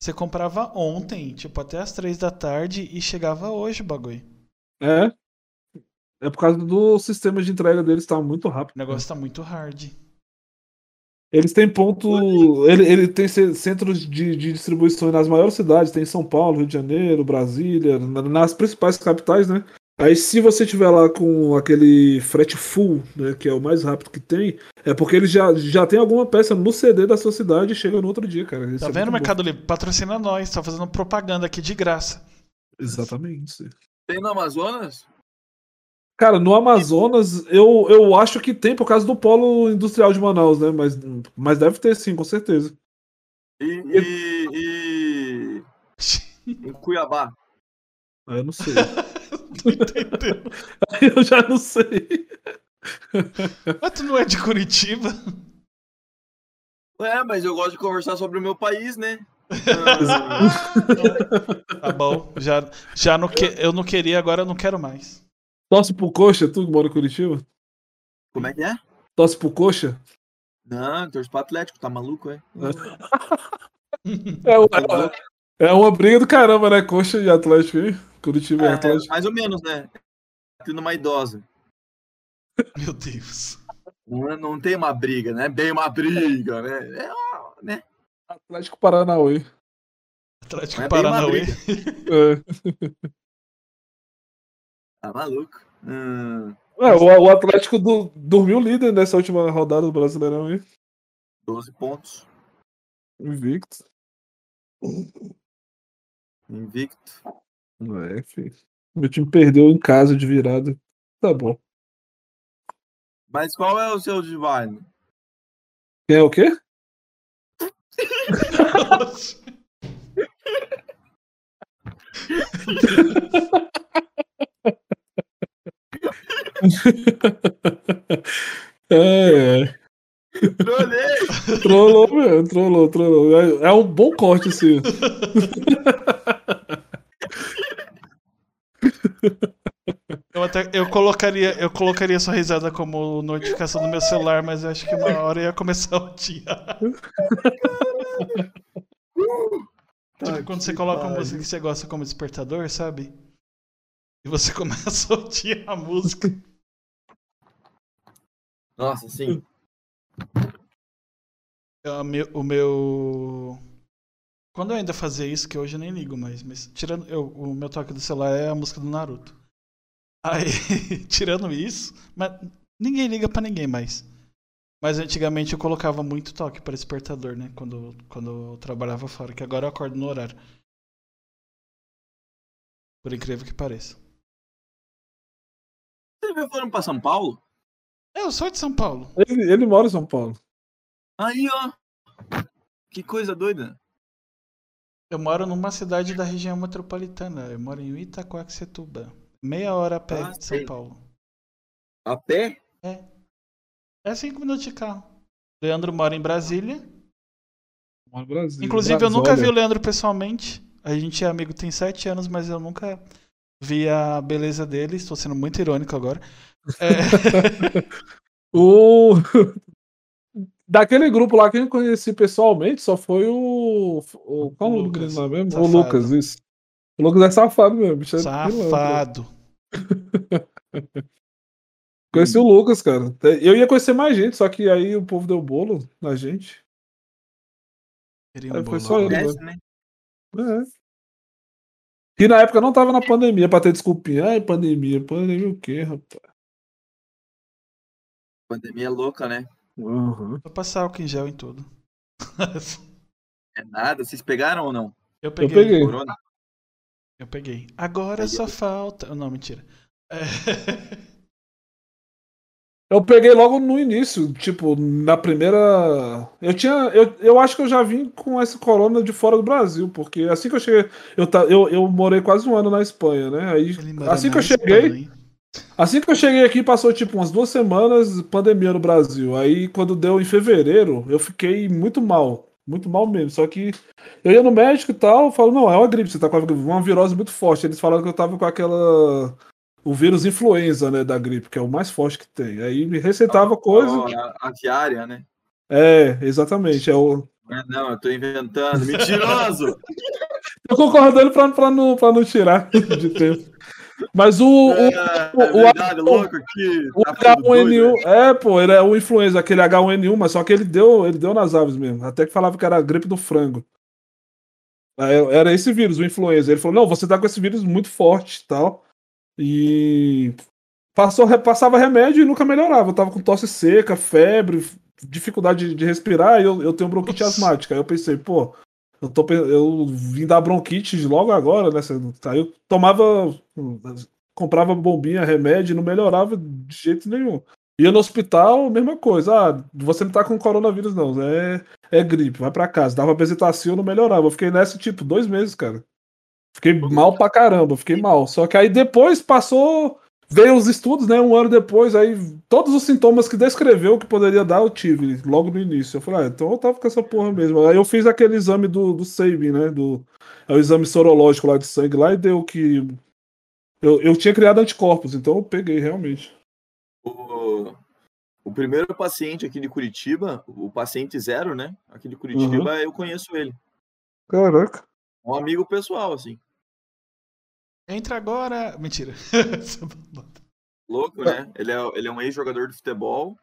Você comprava ontem, tipo, até as 3 da tarde e chegava hoje o bagulho. É. É por causa do sistema de entrega deles tá muito rápido. O negócio tá muito hard. Eles têm ponto. Ele, ele tem centros de, de distribuição nas maiores cidades, tem São Paulo, Rio de Janeiro, Brasília, nas principais capitais, né? Aí se você tiver lá com aquele frete full, né, que é o mais rápido que tem, é porque ele já, já tem alguma peça no CD da sua cidade e chega no outro dia, cara. Isso tá é vendo, Mercado Livre? Patrocina nós, tá fazendo propaganda aqui de graça. Exatamente. Tem no Amazonas? Cara, no Amazonas eu, eu acho que tem por causa do polo industrial de Manaus, né? Mas, mas deve ter sim, com certeza. E, e, e... em Cuiabá? Ah, eu não sei. entendendo. eu já não sei. Mas tu não é de Curitiba? É, mas eu gosto de conversar sobre o meu país, né? tá bom. Já, já não que, eu não queria, agora eu não quero mais. Torce pro coxa, tu que mora em Curitiba? Como é que é? Torce pro coxa? Não, torce pro Atlético, tá maluco, é? É, uma, é uma briga do caramba, né? Coxa e Atlético aí. Curitiba é, e Atlético. Mais ou menos, né? Tendo uma idosa. Meu Deus. Não, é, não tem uma briga, né? Bem uma briga, né? É, né? Atlético Paranauê. Atlético é Paranauê. É. Tá maluco. Hum. É, o, o, Atlético do, dormiu líder nessa última rodada do Brasileirão aí. 12 pontos. Invicto. Invicto. É, filho. Meu time perdeu em casa de virada. Tá bom. Mas qual é o seu divine? Quem é o quê? é, é. Trolei! Trollou, meu. Trollou, trollou. É, é um bom corte, sim. Eu, até, eu, colocaria, eu colocaria sua risada como notificação do meu celular, mas eu acho que uma hora ia começar o dia. tipo, quando você coloca uma música que você gosta como despertador, sabe? E você começa a ouvir a música. Nossa, sim. O meu, o meu. Quando eu ainda fazia isso, que hoje eu nem ligo mais, mas tirando. Eu, o meu toque do celular é a música do Naruto. Aí, tirando isso, mas ninguém liga para ninguém mais. Mas antigamente eu colocava muito toque para despertador, né? Quando, quando eu trabalhava fora, que agora eu acordo no horário. Por incrível que pareça. Vocês foram pra São Paulo? Eu sou de São Paulo. Ele, ele mora em São Paulo. Aí, ó. Que coisa doida. Eu moro numa cidade da região metropolitana. Eu moro em Itacoaxetuba. Meia hora a pé ah, de São sei. Paulo. A pé? É. É cinco minutos de carro. Leandro mora em Brasília. Mora em Brasília. Inclusive, Brasília. eu nunca vi o Leandro pessoalmente. A gente é amigo tem sete anos, mas eu nunca vi a beleza dele. Estou sendo muito irônico agora. É... o... Daquele grupo lá que eu conheci pessoalmente, só foi o. o qual o Lucas lá mesmo? Safado. O Lucas, isso. O Lucas é safado mesmo. Bicho é safado. Conheci o Lucas, cara. Eu ia conhecer mais gente, só que aí o povo deu bolo na gente. Aí foi só ele, né? É. E na época não tava na pandemia pra ter desculpinha. Ai, pandemia. Pandemia o quê, rapaz? Pandemia louca, né? Uhum. Vou passar álcool em gel em tudo. é nada. Vocês pegaram ou não? Eu peguei. Eu peguei. Corona? Eu peguei. Agora Aí só falta. Não, mentira. É... Eu peguei logo no início, tipo, na primeira. Eu tinha. Eu, eu acho que eu já vim com esse corona de fora do Brasil, porque assim que eu cheguei. Eu, eu, eu morei quase um ano na Espanha, né? Aí, assim que eu cheguei. Espanha. Assim que eu cheguei aqui, passou tipo umas duas semanas pandemia no Brasil. Aí quando deu em fevereiro, eu fiquei muito mal. Muito mal mesmo. Só que eu ia no médico e tal, falo, não, é uma gripe, você tá com uma virose muito forte. Eles falaram que eu tava com aquela. O vírus influenza, né, da gripe, que é o mais forte que tem. Aí me receitava a, coisa. A, aviária, né? É, exatamente. É o... Não, eu tô inventando. Mentiroso! tô concordando pra, pra, não, pra não tirar de tempo. Mas o. É, o, é verdade, o, louco aqui. O tá H1N1. Né? É, pô, ele é o influenza, aquele H1N1, mas só que ele deu, ele deu nas aves mesmo. Até que falava que era a gripe do frango. Era esse vírus, o influenza. Ele falou: não, você tá com esse vírus muito forte e tal. E. Passou, passava remédio e nunca melhorava. Eu tava com tosse seca, febre, dificuldade de, de respirar e eu, eu tenho bronquite asmática. Aí eu pensei, pô, eu, tô, eu vim dar bronquite logo agora, né? Aí eu tomava, comprava bombinha, remédio, não melhorava de jeito nenhum. Ia no hospital, mesma coisa. Ah, você não tá com coronavírus, não. É, é gripe, vai para casa. Dava bezetacil, não melhorava. Eu fiquei nessa, tipo, dois meses, cara. Fiquei mal pra caramba, fiquei mal. Só que aí depois passou Veio os estudos, né? Um ano depois, aí todos os sintomas que descreveu que poderia dar, eu tive logo no início. Eu falei, ah, então eu tava com essa porra mesmo. Aí eu fiz aquele exame do, do Sabin, né? Do, é o exame sorológico lá de sangue lá e deu que. Eu, eu tinha criado anticorpos, então eu peguei realmente. O, o primeiro paciente aqui de Curitiba, o paciente zero, né? Aqui de Curitiba, uhum. eu conheço ele. Caraca. Um amigo pessoal, assim. Entra agora. Mentira. Louco, né? Ele é, ele é um ex-jogador de futebol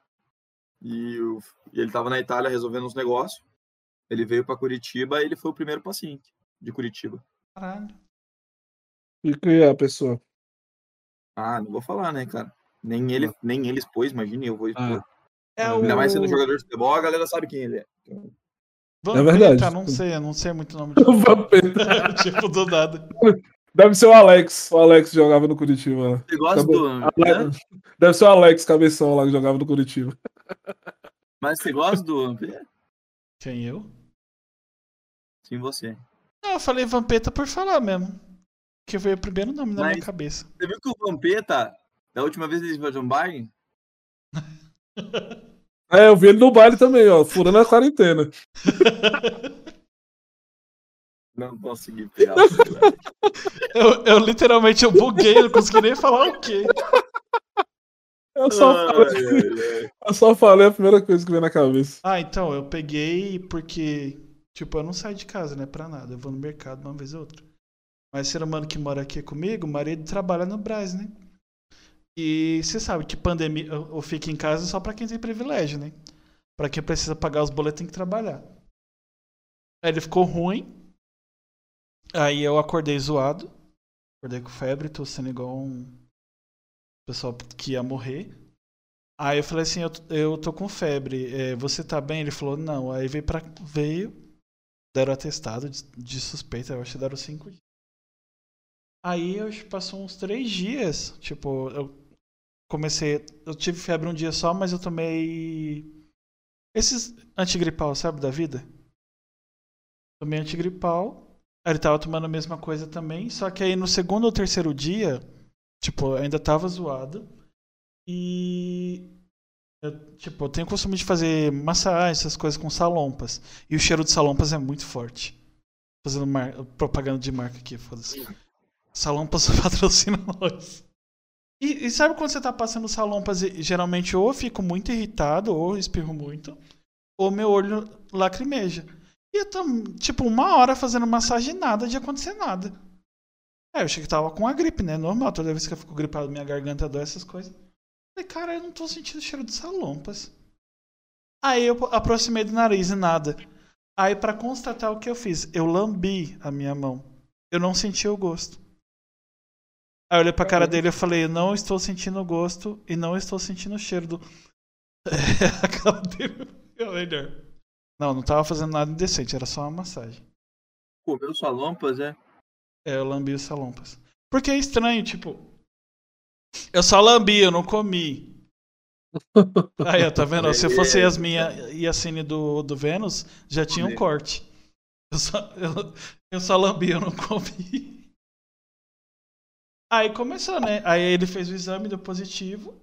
e, o, e ele estava na Itália resolvendo uns negócios. Ele veio para Curitiba e ele foi o primeiro paciente de Curitiba. Caralho. E quem é a pessoa? Ah, não vou falar, né, cara? Nem ele, ah. nem ele expôs, imagine, eu vou expor. Ah. É Ainda o... mais sendo jogador de futebol, a galera sabe quem ele é. Vampeta, é verdade. não sei, não sei muito o nome de Vampeta. tipo do nada. Deve ser o Alex. O Alex jogava no Curitiba. Você gosta do. Alex... Deve ser o Alex Cabeção lá que jogava no Curitiba. Mas você gosta do Quem eu? Sim, você. Não, eu falei Vampeta por falar mesmo. Que veio o primeiro nome na Mas minha cabeça. Você viu que o Vampeta, da última vez ele foi um baile? é, eu vi ele no baile também, ó, furando a quarentena. Não consegui pegar. eu, eu literalmente eu buguei, não consegui nem falar o quê. Eu só, falei, ai, ai. eu só falei a primeira coisa que veio na cabeça. Ah, então, eu peguei porque, tipo, eu não saio de casa, né, pra nada. Eu vou no mercado uma vez ou outra. Mas ser humano que mora aqui comigo, o marido trabalha no Brás, né? E você sabe que pandemia, eu fico em casa só pra quem tem privilégio, né? Pra quem precisa pagar os boletos tem que trabalhar. Aí ele ficou ruim, Aí eu acordei zoado. Acordei com febre, tô sendo igual um pessoal que ia morrer. Aí eu falei assim, eu, eu tô com febre, é, você tá bem? Ele falou, não. Aí veio pra. veio, deram atestado de, de suspeita, eu acho que deram cinco dias. Aí eu passou uns três dias, tipo, eu comecei. Eu tive febre um dia só, mas eu tomei. Esses antigripal, sabe, da vida? Tomei antigripal. Ele tava tomando a mesma coisa também, só que aí no segundo ou terceiro dia, tipo, ainda tava zoado. E. Eu, tipo, eu tenho o costume de fazer massagem, essas coisas com salompas. E o cheiro de salompas é muito forte. Fazendo mar... propaganda de marca aqui, foda-se. Salompas patrocina nós. E, e, sabe quando você tá passando salompas e geralmente ou eu fico muito irritado, ou espirro muito, ou meu olho lacrimeja. E eu tô, tipo, uma hora fazendo massagem nada de acontecer nada. É, eu achei que tava com a gripe, né? Normal, toda vez que eu fico gripado, minha garganta dói, essas coisas. Falei, cara, eu não tô sentindo cheiro de salompas. Aí eu aproximei do nariz e nada. Aí, para constatar o que eu fiz, eu lambi a minha mão. Eu não senti o gosto. Aí eu olhei pra cara dele e falei, não estou sentindo o gosto e não estou sentindo o cheiro do. a cara dele melhor. Não, não tava fazendo nada indecente, era só uma massagem. Comeu salompas, é? É, eu lambi os salompas. Porque é estranho, tipo. Eu só lambi, eu não comi. Aí, tá vendo? Se fosse Yasmin e a Cine do, do Vênus, já tinha um corte. Eu só, eu, eu só lambi, eu não comi. Aí começou, né? Aí ele fez o exame, deu positivo.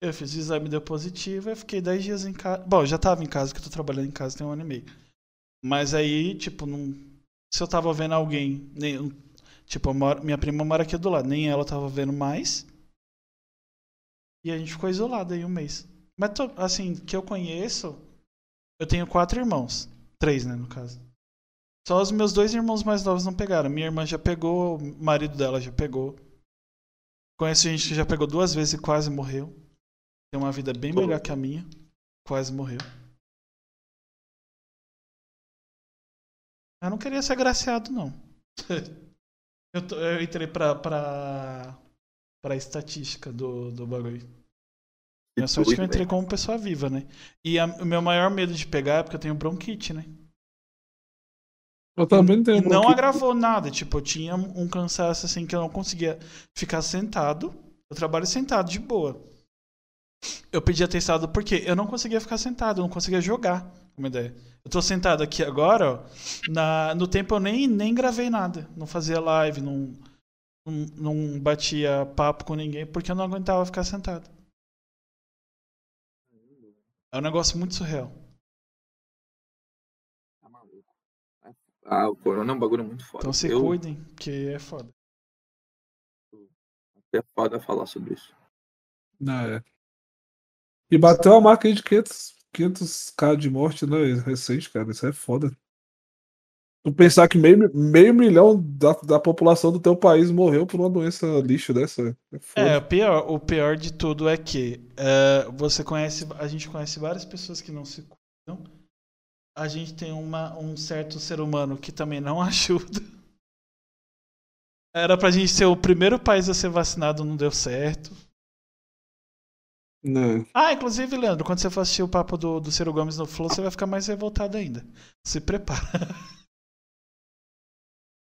Eu fiz o exame, deu positivo, eu fiquei 10 dias em casa. Bom, eu já tava em casa, que eu tô trabalhando em casa tem um ano e meio. Mas aí, tipo, não... se eu tava vendo alguém, nem... tipo, minha prima mora aqui do lado, nem ela tava vendo mais. E a gente ficou isolado aí um mês. Mas, assim, que eu conheço, eu tenho quatro irmãos. Três, né, no caso. Só os meus dois irmãos mais novos não pegaram. Minha irmã já pegou, o marido dela já pegou. Conheço gente que já pegou duas vezes e quase morreu. Tem uma vida bem melhor que a minha. Quase morreu. Eu não queria ser agraciado, não. eu, tô, eu, entrei pra, pra, pra estatística do, do bagulho. Minha sorte é que eu entrei como pessoa viva, né? E a, o meu maior medo de pegar é porque eu tenho bronquite, né? Eu também tenho bronquite. Não agravou nada. Tipo, eu tinha um cansaço assim que eu não conseguia ficar sentado. Eu trabalho sentado de boa. Eu pedi atestado porque eu não conseguia ficar sentado, eu não conseguia jogar. Uma ideia. Eu tô sentado aqui agora, ó. Na, no tempo eu nem, nem gravei nada. Não fazia live, não, não, não batia papo com ninguém, porque eu não aguentava ficar sentado. É um negócio muito surreal. Tá maluco. Ah, o corona é um bagulho muito foda. Então se eu... cuidem, que é foda. É foda falar sobre isso. Não, é. E bateu a marca aí de 500, 500k de morte, né? Recente, cara. Isso é foda. Tu pensar que meio, meio milhão da, da população do teu país morreu por uma doença lixo dessa. É, é o pior, o pior de tudo é que uh, você conhece. A gente conhece várias pessoas que não se cuidam. A gente tem uma, um certo ser humano que também não ajuda. Era pra gente ser o primeiro país a ser vacinado, não deu certo. Não. Ah, inclusive, Leandro, quando você for assistir o papo do, do Ciro Gomes no Flow, você vai ficar mais revoltado ainda. Se prepara.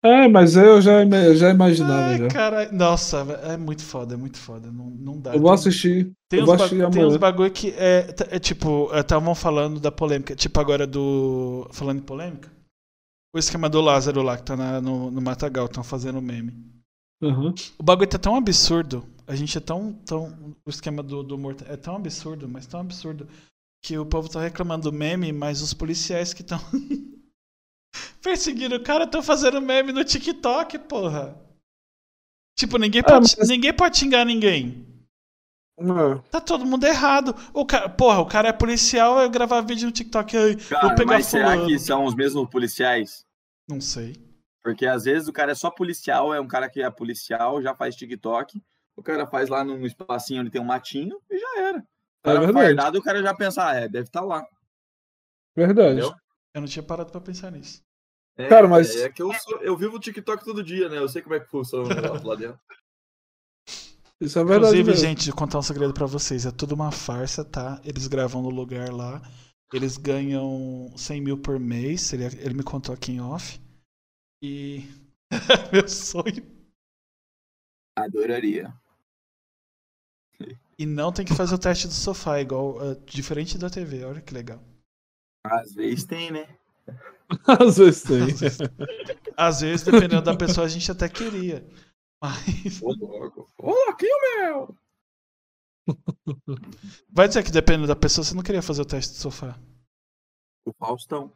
É, mas eu já, já imaginava. Ai, já. Cara, nossa, é muito foda, é muito foda. Não, não dá. Eu vou assistir. Tem, uns, ba tem uns bagulho que é, é tipo, estavam falando da polêmica, tipo agora do. Falando em polêmica? O esquema do Lázaro lá, que tá na, no, no Matagal, estão fazendo meme. Uhum. O bagulho tá tão absurdo. A gente é tão. tão o esquema do, do morto é tão absurdo, mas tão absurdo. Que o povo tá reclamando do meme, mas os policiais que estão perseguindo o cara estão fazendo meme no TikTok, porra. Tipo, ninguém ah, pode, mas... ninguém pode xingar ninguém. Não. Tá todo mundo errado. O cara, porra, o cara é policial, eu gravar vídeo no TikTok. Eu, cara, vou pegar mas fulano. será que são os mesmos policiais? Não sei. Porque às vezes o cara é só policial, é um cara que é policial, já faz TikTok. O cara faz lá num espacinho onde tem um matinho e já era. O é cara é fardado, o cara já pensa, ah, é, deve estar tá lá. Verdade. Entendeu? Eu não tinha parado pra pensar nisso. É, cara, mas. É que eu, sou, eu vivo o TikTok todo dia, né? Eu sei como é que funciona lá dentro. Isso é verdade. Inclusive, mesmo. gente, contar um segredo para vocês. É tudo uma farsa, tá? Eles gravam no lugar lá. Eles ganham 100 mil por mês. Ele, ele me contou aqui em off. E. Meu sonho. Adoraria. E não tem que fazer o teste do sofá, igual. Uh, diferente da TV. Olha que legal. Às vezes tem, né? Às vezes tem. Às vezes, dependendo da pessoa, a gente até queria. Mas. Ô, louco. Ô, louquinho, meu! Vai dizer que dependendo da pessoa, você não queria fazer o teste do sofá. O Faustão.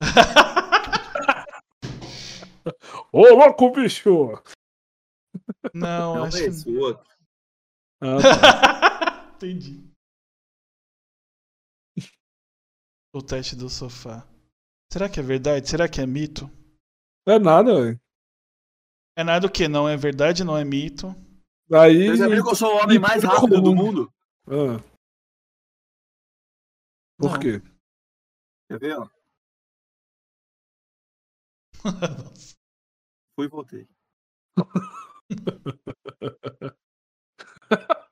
Ô, louco, bicho! Não, não acho é esse, que... o outro. Ah, tá. Entendi. O teste do sofá. Será que é verdade? Será que é mito? Não é nada, velho. É nada o que? Não é verdade, não é mito. Aí... Você sabia que eu sou o homem mais rápido do mundo? Ah. Por não. quê? Quer ver, ó? Fui e voltei.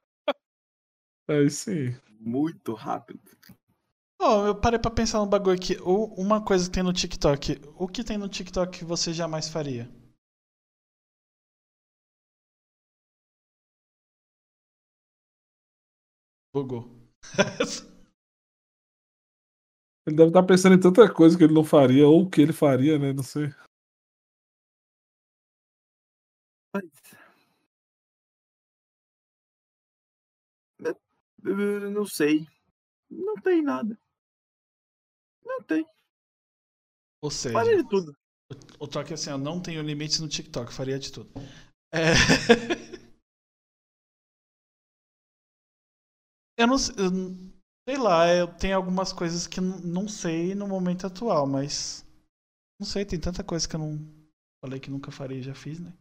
É sim. Muito rápido. Oh, eu parei pra pensar no bagulho aqui. Uma coisa que tem no TikTok. O que tem no TikTok que você jamais faria? Bugou. ele deve estar pensando em tanta coisa que ele não faria, ou que ele faria, né? Não sei. Não sei. Não tem nada. Não tem. Ou seja, Faria de tudo. o toque é assim, eu não tenho limites no TikTok, faria de tudo. É... eu não sei, sei lá, eu tenho algumas coisas que não sei no momento atual, mas não sei, tem tanta coisa que eu não falei que nunca faria e já fiz, né?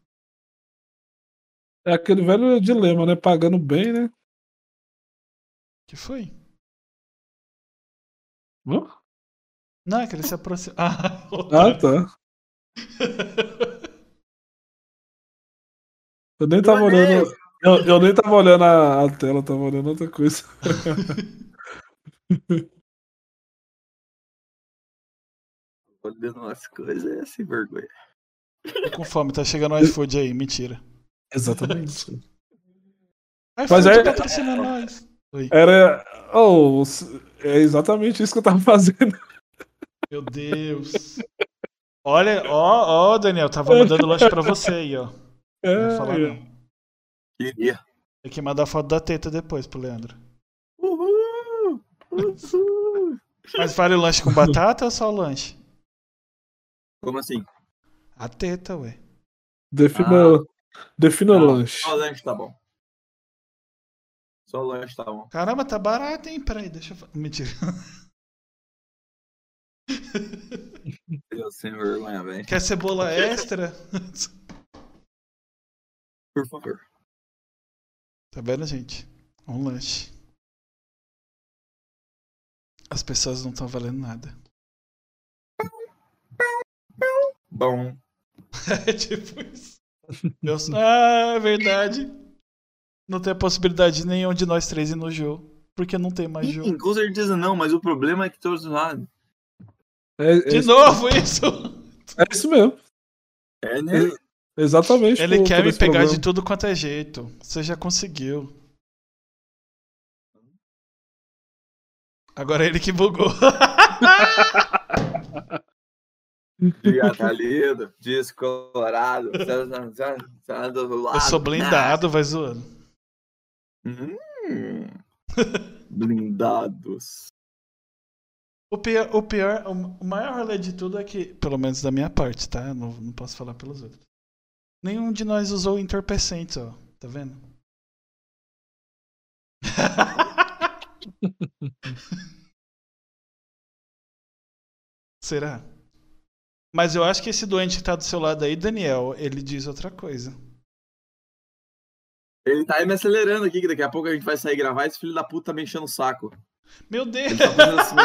É aquele velho dilema, né? Pagando bem, né? Que foi? Hã? Não, é que ele se aproxima. Ah, Ah, tá. Eu nem tava olhando. Eu, eu nem tava olhando a, a tela, tava olhando outra coisa. Olhando umas coisas é sem vergonha. Tô com fome, tá chegando o iFood aí, mentira. Exatamente. iFood Mas é- patrocina nós. Oi. Era. Oh, é exatamente isso que eu tava fazendo. Meu Deus. Olha, ó, ó, Daniel, tava mandando lanche pra você aí, ó. É, Não vou falar não. Queria. Tem que mandar foto da teta depois pro Leandro. Uhul! Uhul! Mas vale o lanche com batata ou só o lanche? Como assim? A teta, ué. Defina, defina o Não, lanche. Só o lanche tá bom. Só o lanche tá bom. Caramba, tá barato, hein? Peraí, deixa eu. Mentira. Deus, sem vergonha, velho. Quer cebola extra? Por favor. Tá vendo, gente? Um lanche. As pessoas não estão valendo nada. Bom. É tipo isso. Eu... Ah, é verdade. Não tem a possibilidade de nenhum de nós três ir no jogo. Porque não tem mais Sim, jogo. com certeza não, mas o problema é que todos lá. É, é, De novo isso! é isso mesmo. É, né? Exatamente. Ele por- quer por me pegar problema. de tudo quanto é jeito. Você já conseguiu. Agora é ele que bugou. Dia tá lindo, descolorado. tá, tá do lado. Eu sou blindado, vai zoando. Hum. Blindados. O pior, o pior, o maior rolê de tudo é que, pelo menos da minha parte, tá? Não, não posso falar pelos outros. Nenhum de nós usou entorpecentes, ó. Tá vendo? Será? Mas eu acho que esse doente que tá do seu lado aí, Daniel, ele diz outra coisa. Ele tá aí me acelerando aqui, que daqui a pouco a gente vai sair gravar e esse filho da puta tá me enchendo o saco. Meu Deus! Tá assim.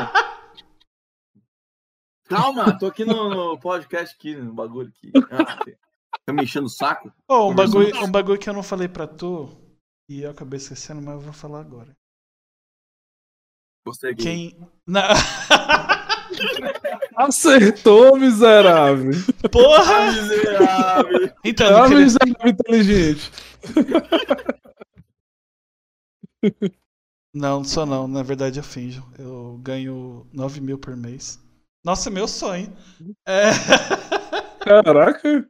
Calma, tô aqui no, no podcast aqui, no bagulho aqui. Ah, tá me enchendo o saco? Oh, um, Conversando. bagulho, um bagulho que eu não falei pra tu, e eu acabei esquecendo, mas eu vou falar agora. Você aqui. Quem. Não. Acertou, miserável. Porra! Miserável. Então, É não uma queria- miserável inteligente. Não, não sou não. Na verdade eu finjo. Eu ganho 9 mil por mês. Nossa, meu sonho. É... Caraca.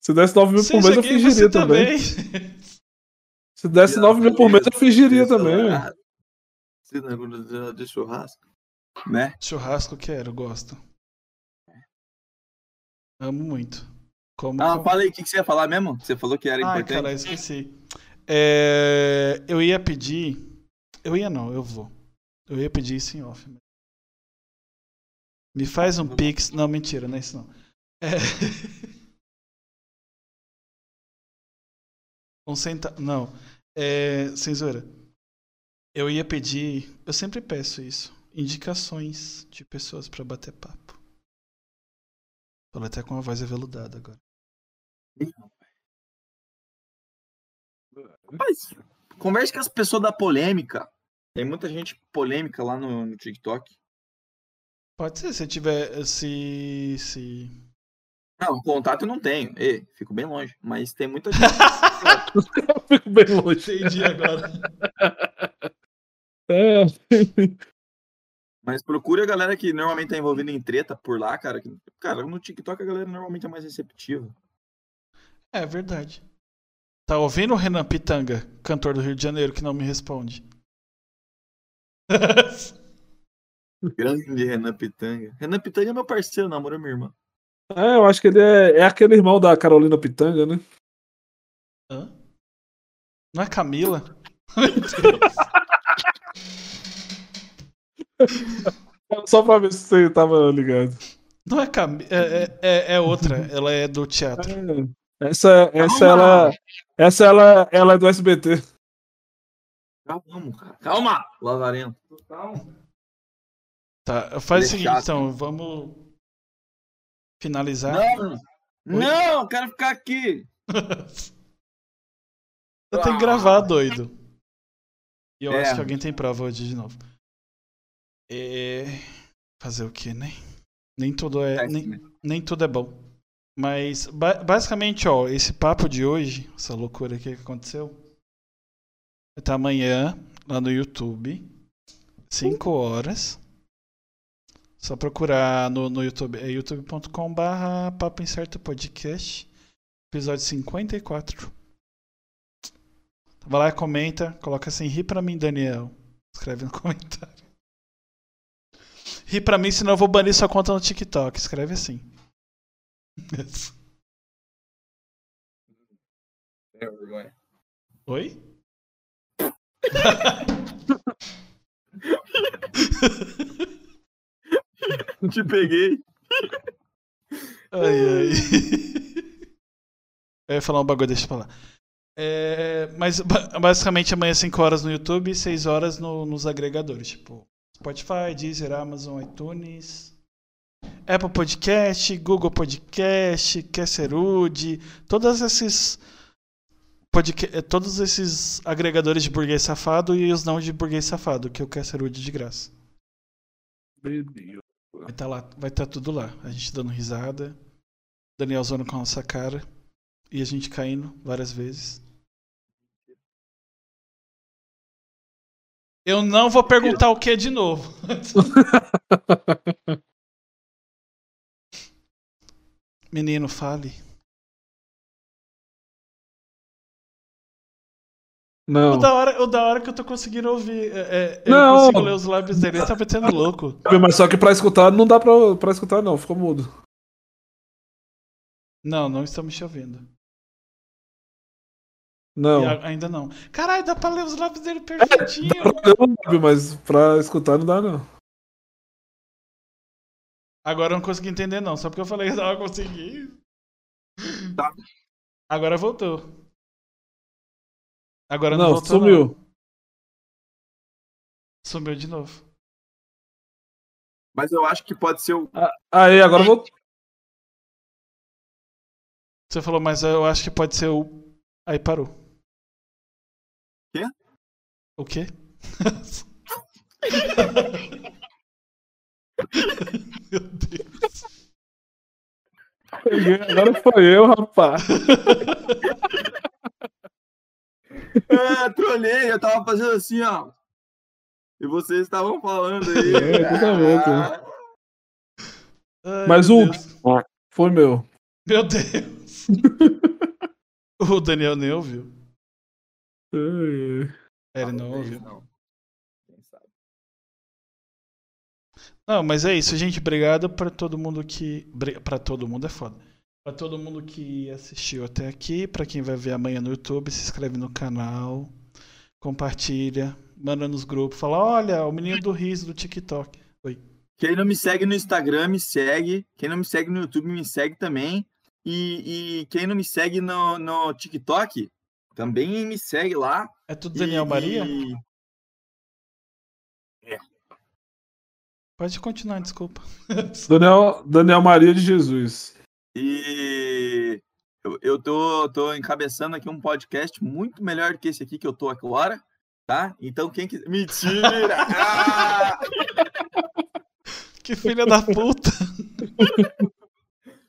Se desse 9 mil por mês, eu fingiria você também. Se desse 9 mil por mês, eu fingiria também. velho. Esse negócio de- de churrasco. Né? Churrasco quero, gosto. Amo muito. Como Ah, com- fala aí, o que, que você ia falar mesmo? Você falou que era Ai, importante. cara, esqueci. É, Eu ia pedir. Eu ia não, eu vou. Eu ia pedir isso em off. Me faz um pix. Não, mentira, não é isso não. É... Um centavo. Não. É... Censura. Eu ia pedir. Eu sempre peço isso. Indicações de pessoas pra bater papo. Falei até com a voz aveludada agora. Mas, converse com as pessoas da polêmica. Tem muita gente polêmica lá no, no TikTok. Pode ser, se tiver. Se. se... Não, contato eu não tenho. Ei, fico bem longe. Mas tem muita gente. Eu fico bem longe. Entendi agora. É. Mas procure a galera que normalmente tá envolvida em treta por lá, cara. que- Cara, no TikTok a galera normalmente é mais receptiva. É verdade. Tá ouvindo o Renan Pitanga, cantor do Rio de Janeiro, que não me responde? Grande Renan Pitanga. Renan Pitanga é meu parceiro, namora minha irmã. É, eu acho que ele é, é aquele irmão da Carolina Pitanga, né? Hã? Não é Camila? Só pra ver se você tava ligado. Não é Camila, é, é, é, outra. Ela é do teatro. É. Essa, essa ela, essa ela, ela é do SBT. Calma, cara. Calma, Lavarento. Calma. Tá, faz o seguinte, então, vamos finalizar. Não, Oi? não, quero ficar aqui. Eu tenho que gravar, doido. E eu é. acho que alguém tem prova hoje de novo. É... Fazer o que, né? Nem tudo é, nem, nem tudo é bom. Mas ba basicamente, ó, esse papo de hoje, essa loucura aqui que aconteceu, vai estar amanhã lá no YouTube, 5 horas. Só procurar no, no YouTube, é youtube.com/barra Papo Incerto Podcast, episódio 54. Vai lá e comenta, coloca assim, ri pra mim, Daniel. Escreve no comentário. Ri pra mim, senão eu vou banir sua conta no TikTok. Escreve assim. Oi? Te peguei. Ai, ai. Eu ia falar um bagulho, deixa eu falar. É, mas basicamente amanhã 5 horas no YouTube e 6 horas no, nos agregadores, tipo Spotify, Deezer, Amazon, iTunes, Apple Podcast, Google Podcast, Kesserud, todos esses podcast, todos esses agregadores de burguês safado e os não de burguês safado, que é o Kesserud de graça. Meu Deus. Vai estar tá lá, vai estar tá tudo lá. A gente dando risada, Daniel zona com a nossa cara e a gente caindo várias vezes. Eu não vou perguntar o que de novo. Menino, fale. Não. O da hora, o da hora que eu tô conseguindo ouvir. É, é não. Eu consigo ler os lábios dele, ele tá metendo louco. Mas só que pra escutar não dá pra, pra escutar, não, ficou mudo. Não, não estamos te ouvindo. Não. A, ainda não. Caralho, dá pra ler os lábios dele perfeitinho. É, dá pra ler o lábio, mas pra escutar não dá, não. Agora eu não consegui entender, não. Só porque eu falei que eu tava conseguindo. Tá. Agora voltou. Agora não, não voltou. Sumiu. Não. Sumiu de novo. Mas eu acho que pode ser o. Ah, aí, agora voltou. Você falou, mas eu acho que pode ser o. Aí parou. Quê? O quê? Meu Deus. Agora foi eu, rapaz. ah, trolei, eu tava fazendo assim, ó. E vocês estavam falando aí. É, totalmente. Ai, Mas o. Foi meu. Meu Deus. o Daniel nem ouviu. Ele não ouviu. Não. Não, mas é isso, gente. Obrigado para todo mundo que. Para todo mundo é foda. Para todo mundo que assistiu até aqui. Para quem vai ver amanhã no YouTube, se inscreve no canal. Compartilha. Manda nos grupos. Fala: olha, o menino do riso do TikTok. Oi. Quem não me segue no Instagram, me segue. Quem não me segue no YouTube, me segue também. E, e quem não me segue no, no TikTok, também me segue lá. É tudo Daniel e... Maria? É. Pode continuar, desculpa. Daniel, Daniel Maria de Jesus. E eu, eu tô, tô encabeçando aqui um podcast muito melhor do que esse aqui que eu tô agora, tá? Então quem quiser. Mentira! ah! Que filha da puta!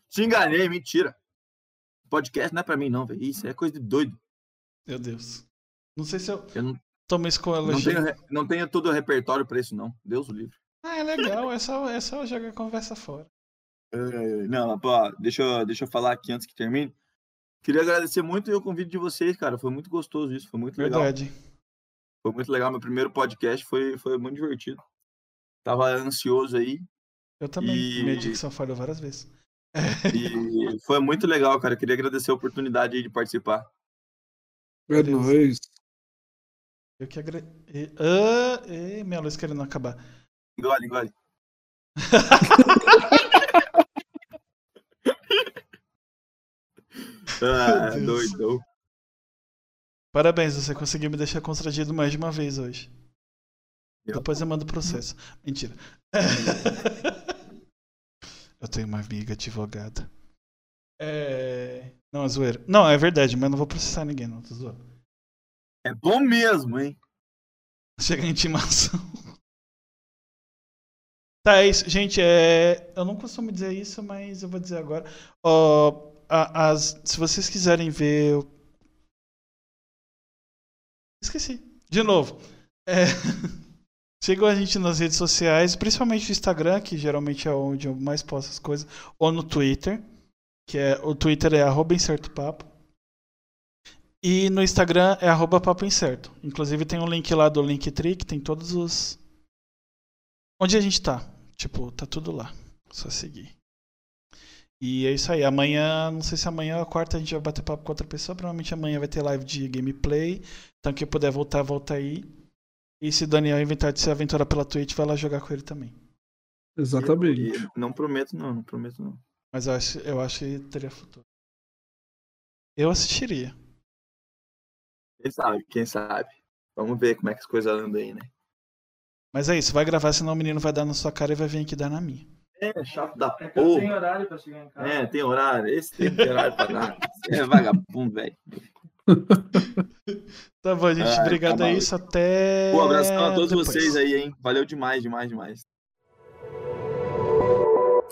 Te enganei, mentira. Podcast não é pra mim, não, velho. Isso é coisa de doido. Meu Deus. Não sei se eu, eu não, tomo isso com Não tenho, não tenho todo o repertório pra isso, não. Deus o livre. Ah, é legal. É só, é só jogar a conversa fora. É, não, pô, deixa eu, deixa eu falar aqui antes que termine. Queria agradecer muito o convite de vocês, cara. Foi muito gostoso isso. Foi muito legal. Verdade. Foi muito legal. Meu primeiro podcast foi, foi muito divertido. Tava ansioso aí. Eu também. E... Minha dicção falhou várias vezes. E foi muito legal, cara. Queria agradecer a oportunidade de participar. É nóis. Eu que agradeço. Ah, minha luz querendo acabar. Engole, engole. ah, doido. Parabéns, você conseguiu me deixar constrangido mais de uma vez hoje. Eu. Depois eu mando o processo. Mentira. eu tenho uma amiga advogada. É... Não, é zoeira. Não, é verdade, mas não vou processar ninguém, não. Tô zoando. É bom mesmo, hein? Chega a intimação. Tá, é isso. Gente, é... eu não costumo dizer isso, mas eu vou dizer agora. Uh, as... Se vocês quiserem ver. Esqueci. De novo. É... Sigam a gente nas redes sociais, principalmente no Instagram, que geralmente é onde eu mais posto as coisas, ou no Twitter, que é o Twitter é arroba incertopapo. E no Instagram é arroba papo incerto. Inclusive tem um link lá do Linktree que tem todos os. Onde a gente tá. Tipo, tá tudo lá. Só seguir. E é isso aí. Amanhã, não sei se amanhã ou quarta a gente vai bater papo com outra pessoa. Provavelmente amanhã vai ter live de gameplay. Então quem puder voltar, volta aí. E se o Daniel inventar de se aventurar pela Twitch, vai lá jogar com ele também. Exatamente. não prometo não, não prometo não. Mas eu acho, eu acho que teria futuro. Eu assistiria. Quem sabe, quem sabe. Vamos ver como é que as coisas andam aí, né? Mas é isso, vai gravar, senão o menino vai dar na sua cara e vai vir aqui dar na minha. É, chato da é porra. Tem horário pra chegar em casa. É, tem horário. Esse tem horário pra nada. é vagabundo, velho. tá bom, gente. Ah, obrigado tá a isso. Até. Um abração a todos depois. vocês aí, hein? Valeu demais, demais, demais.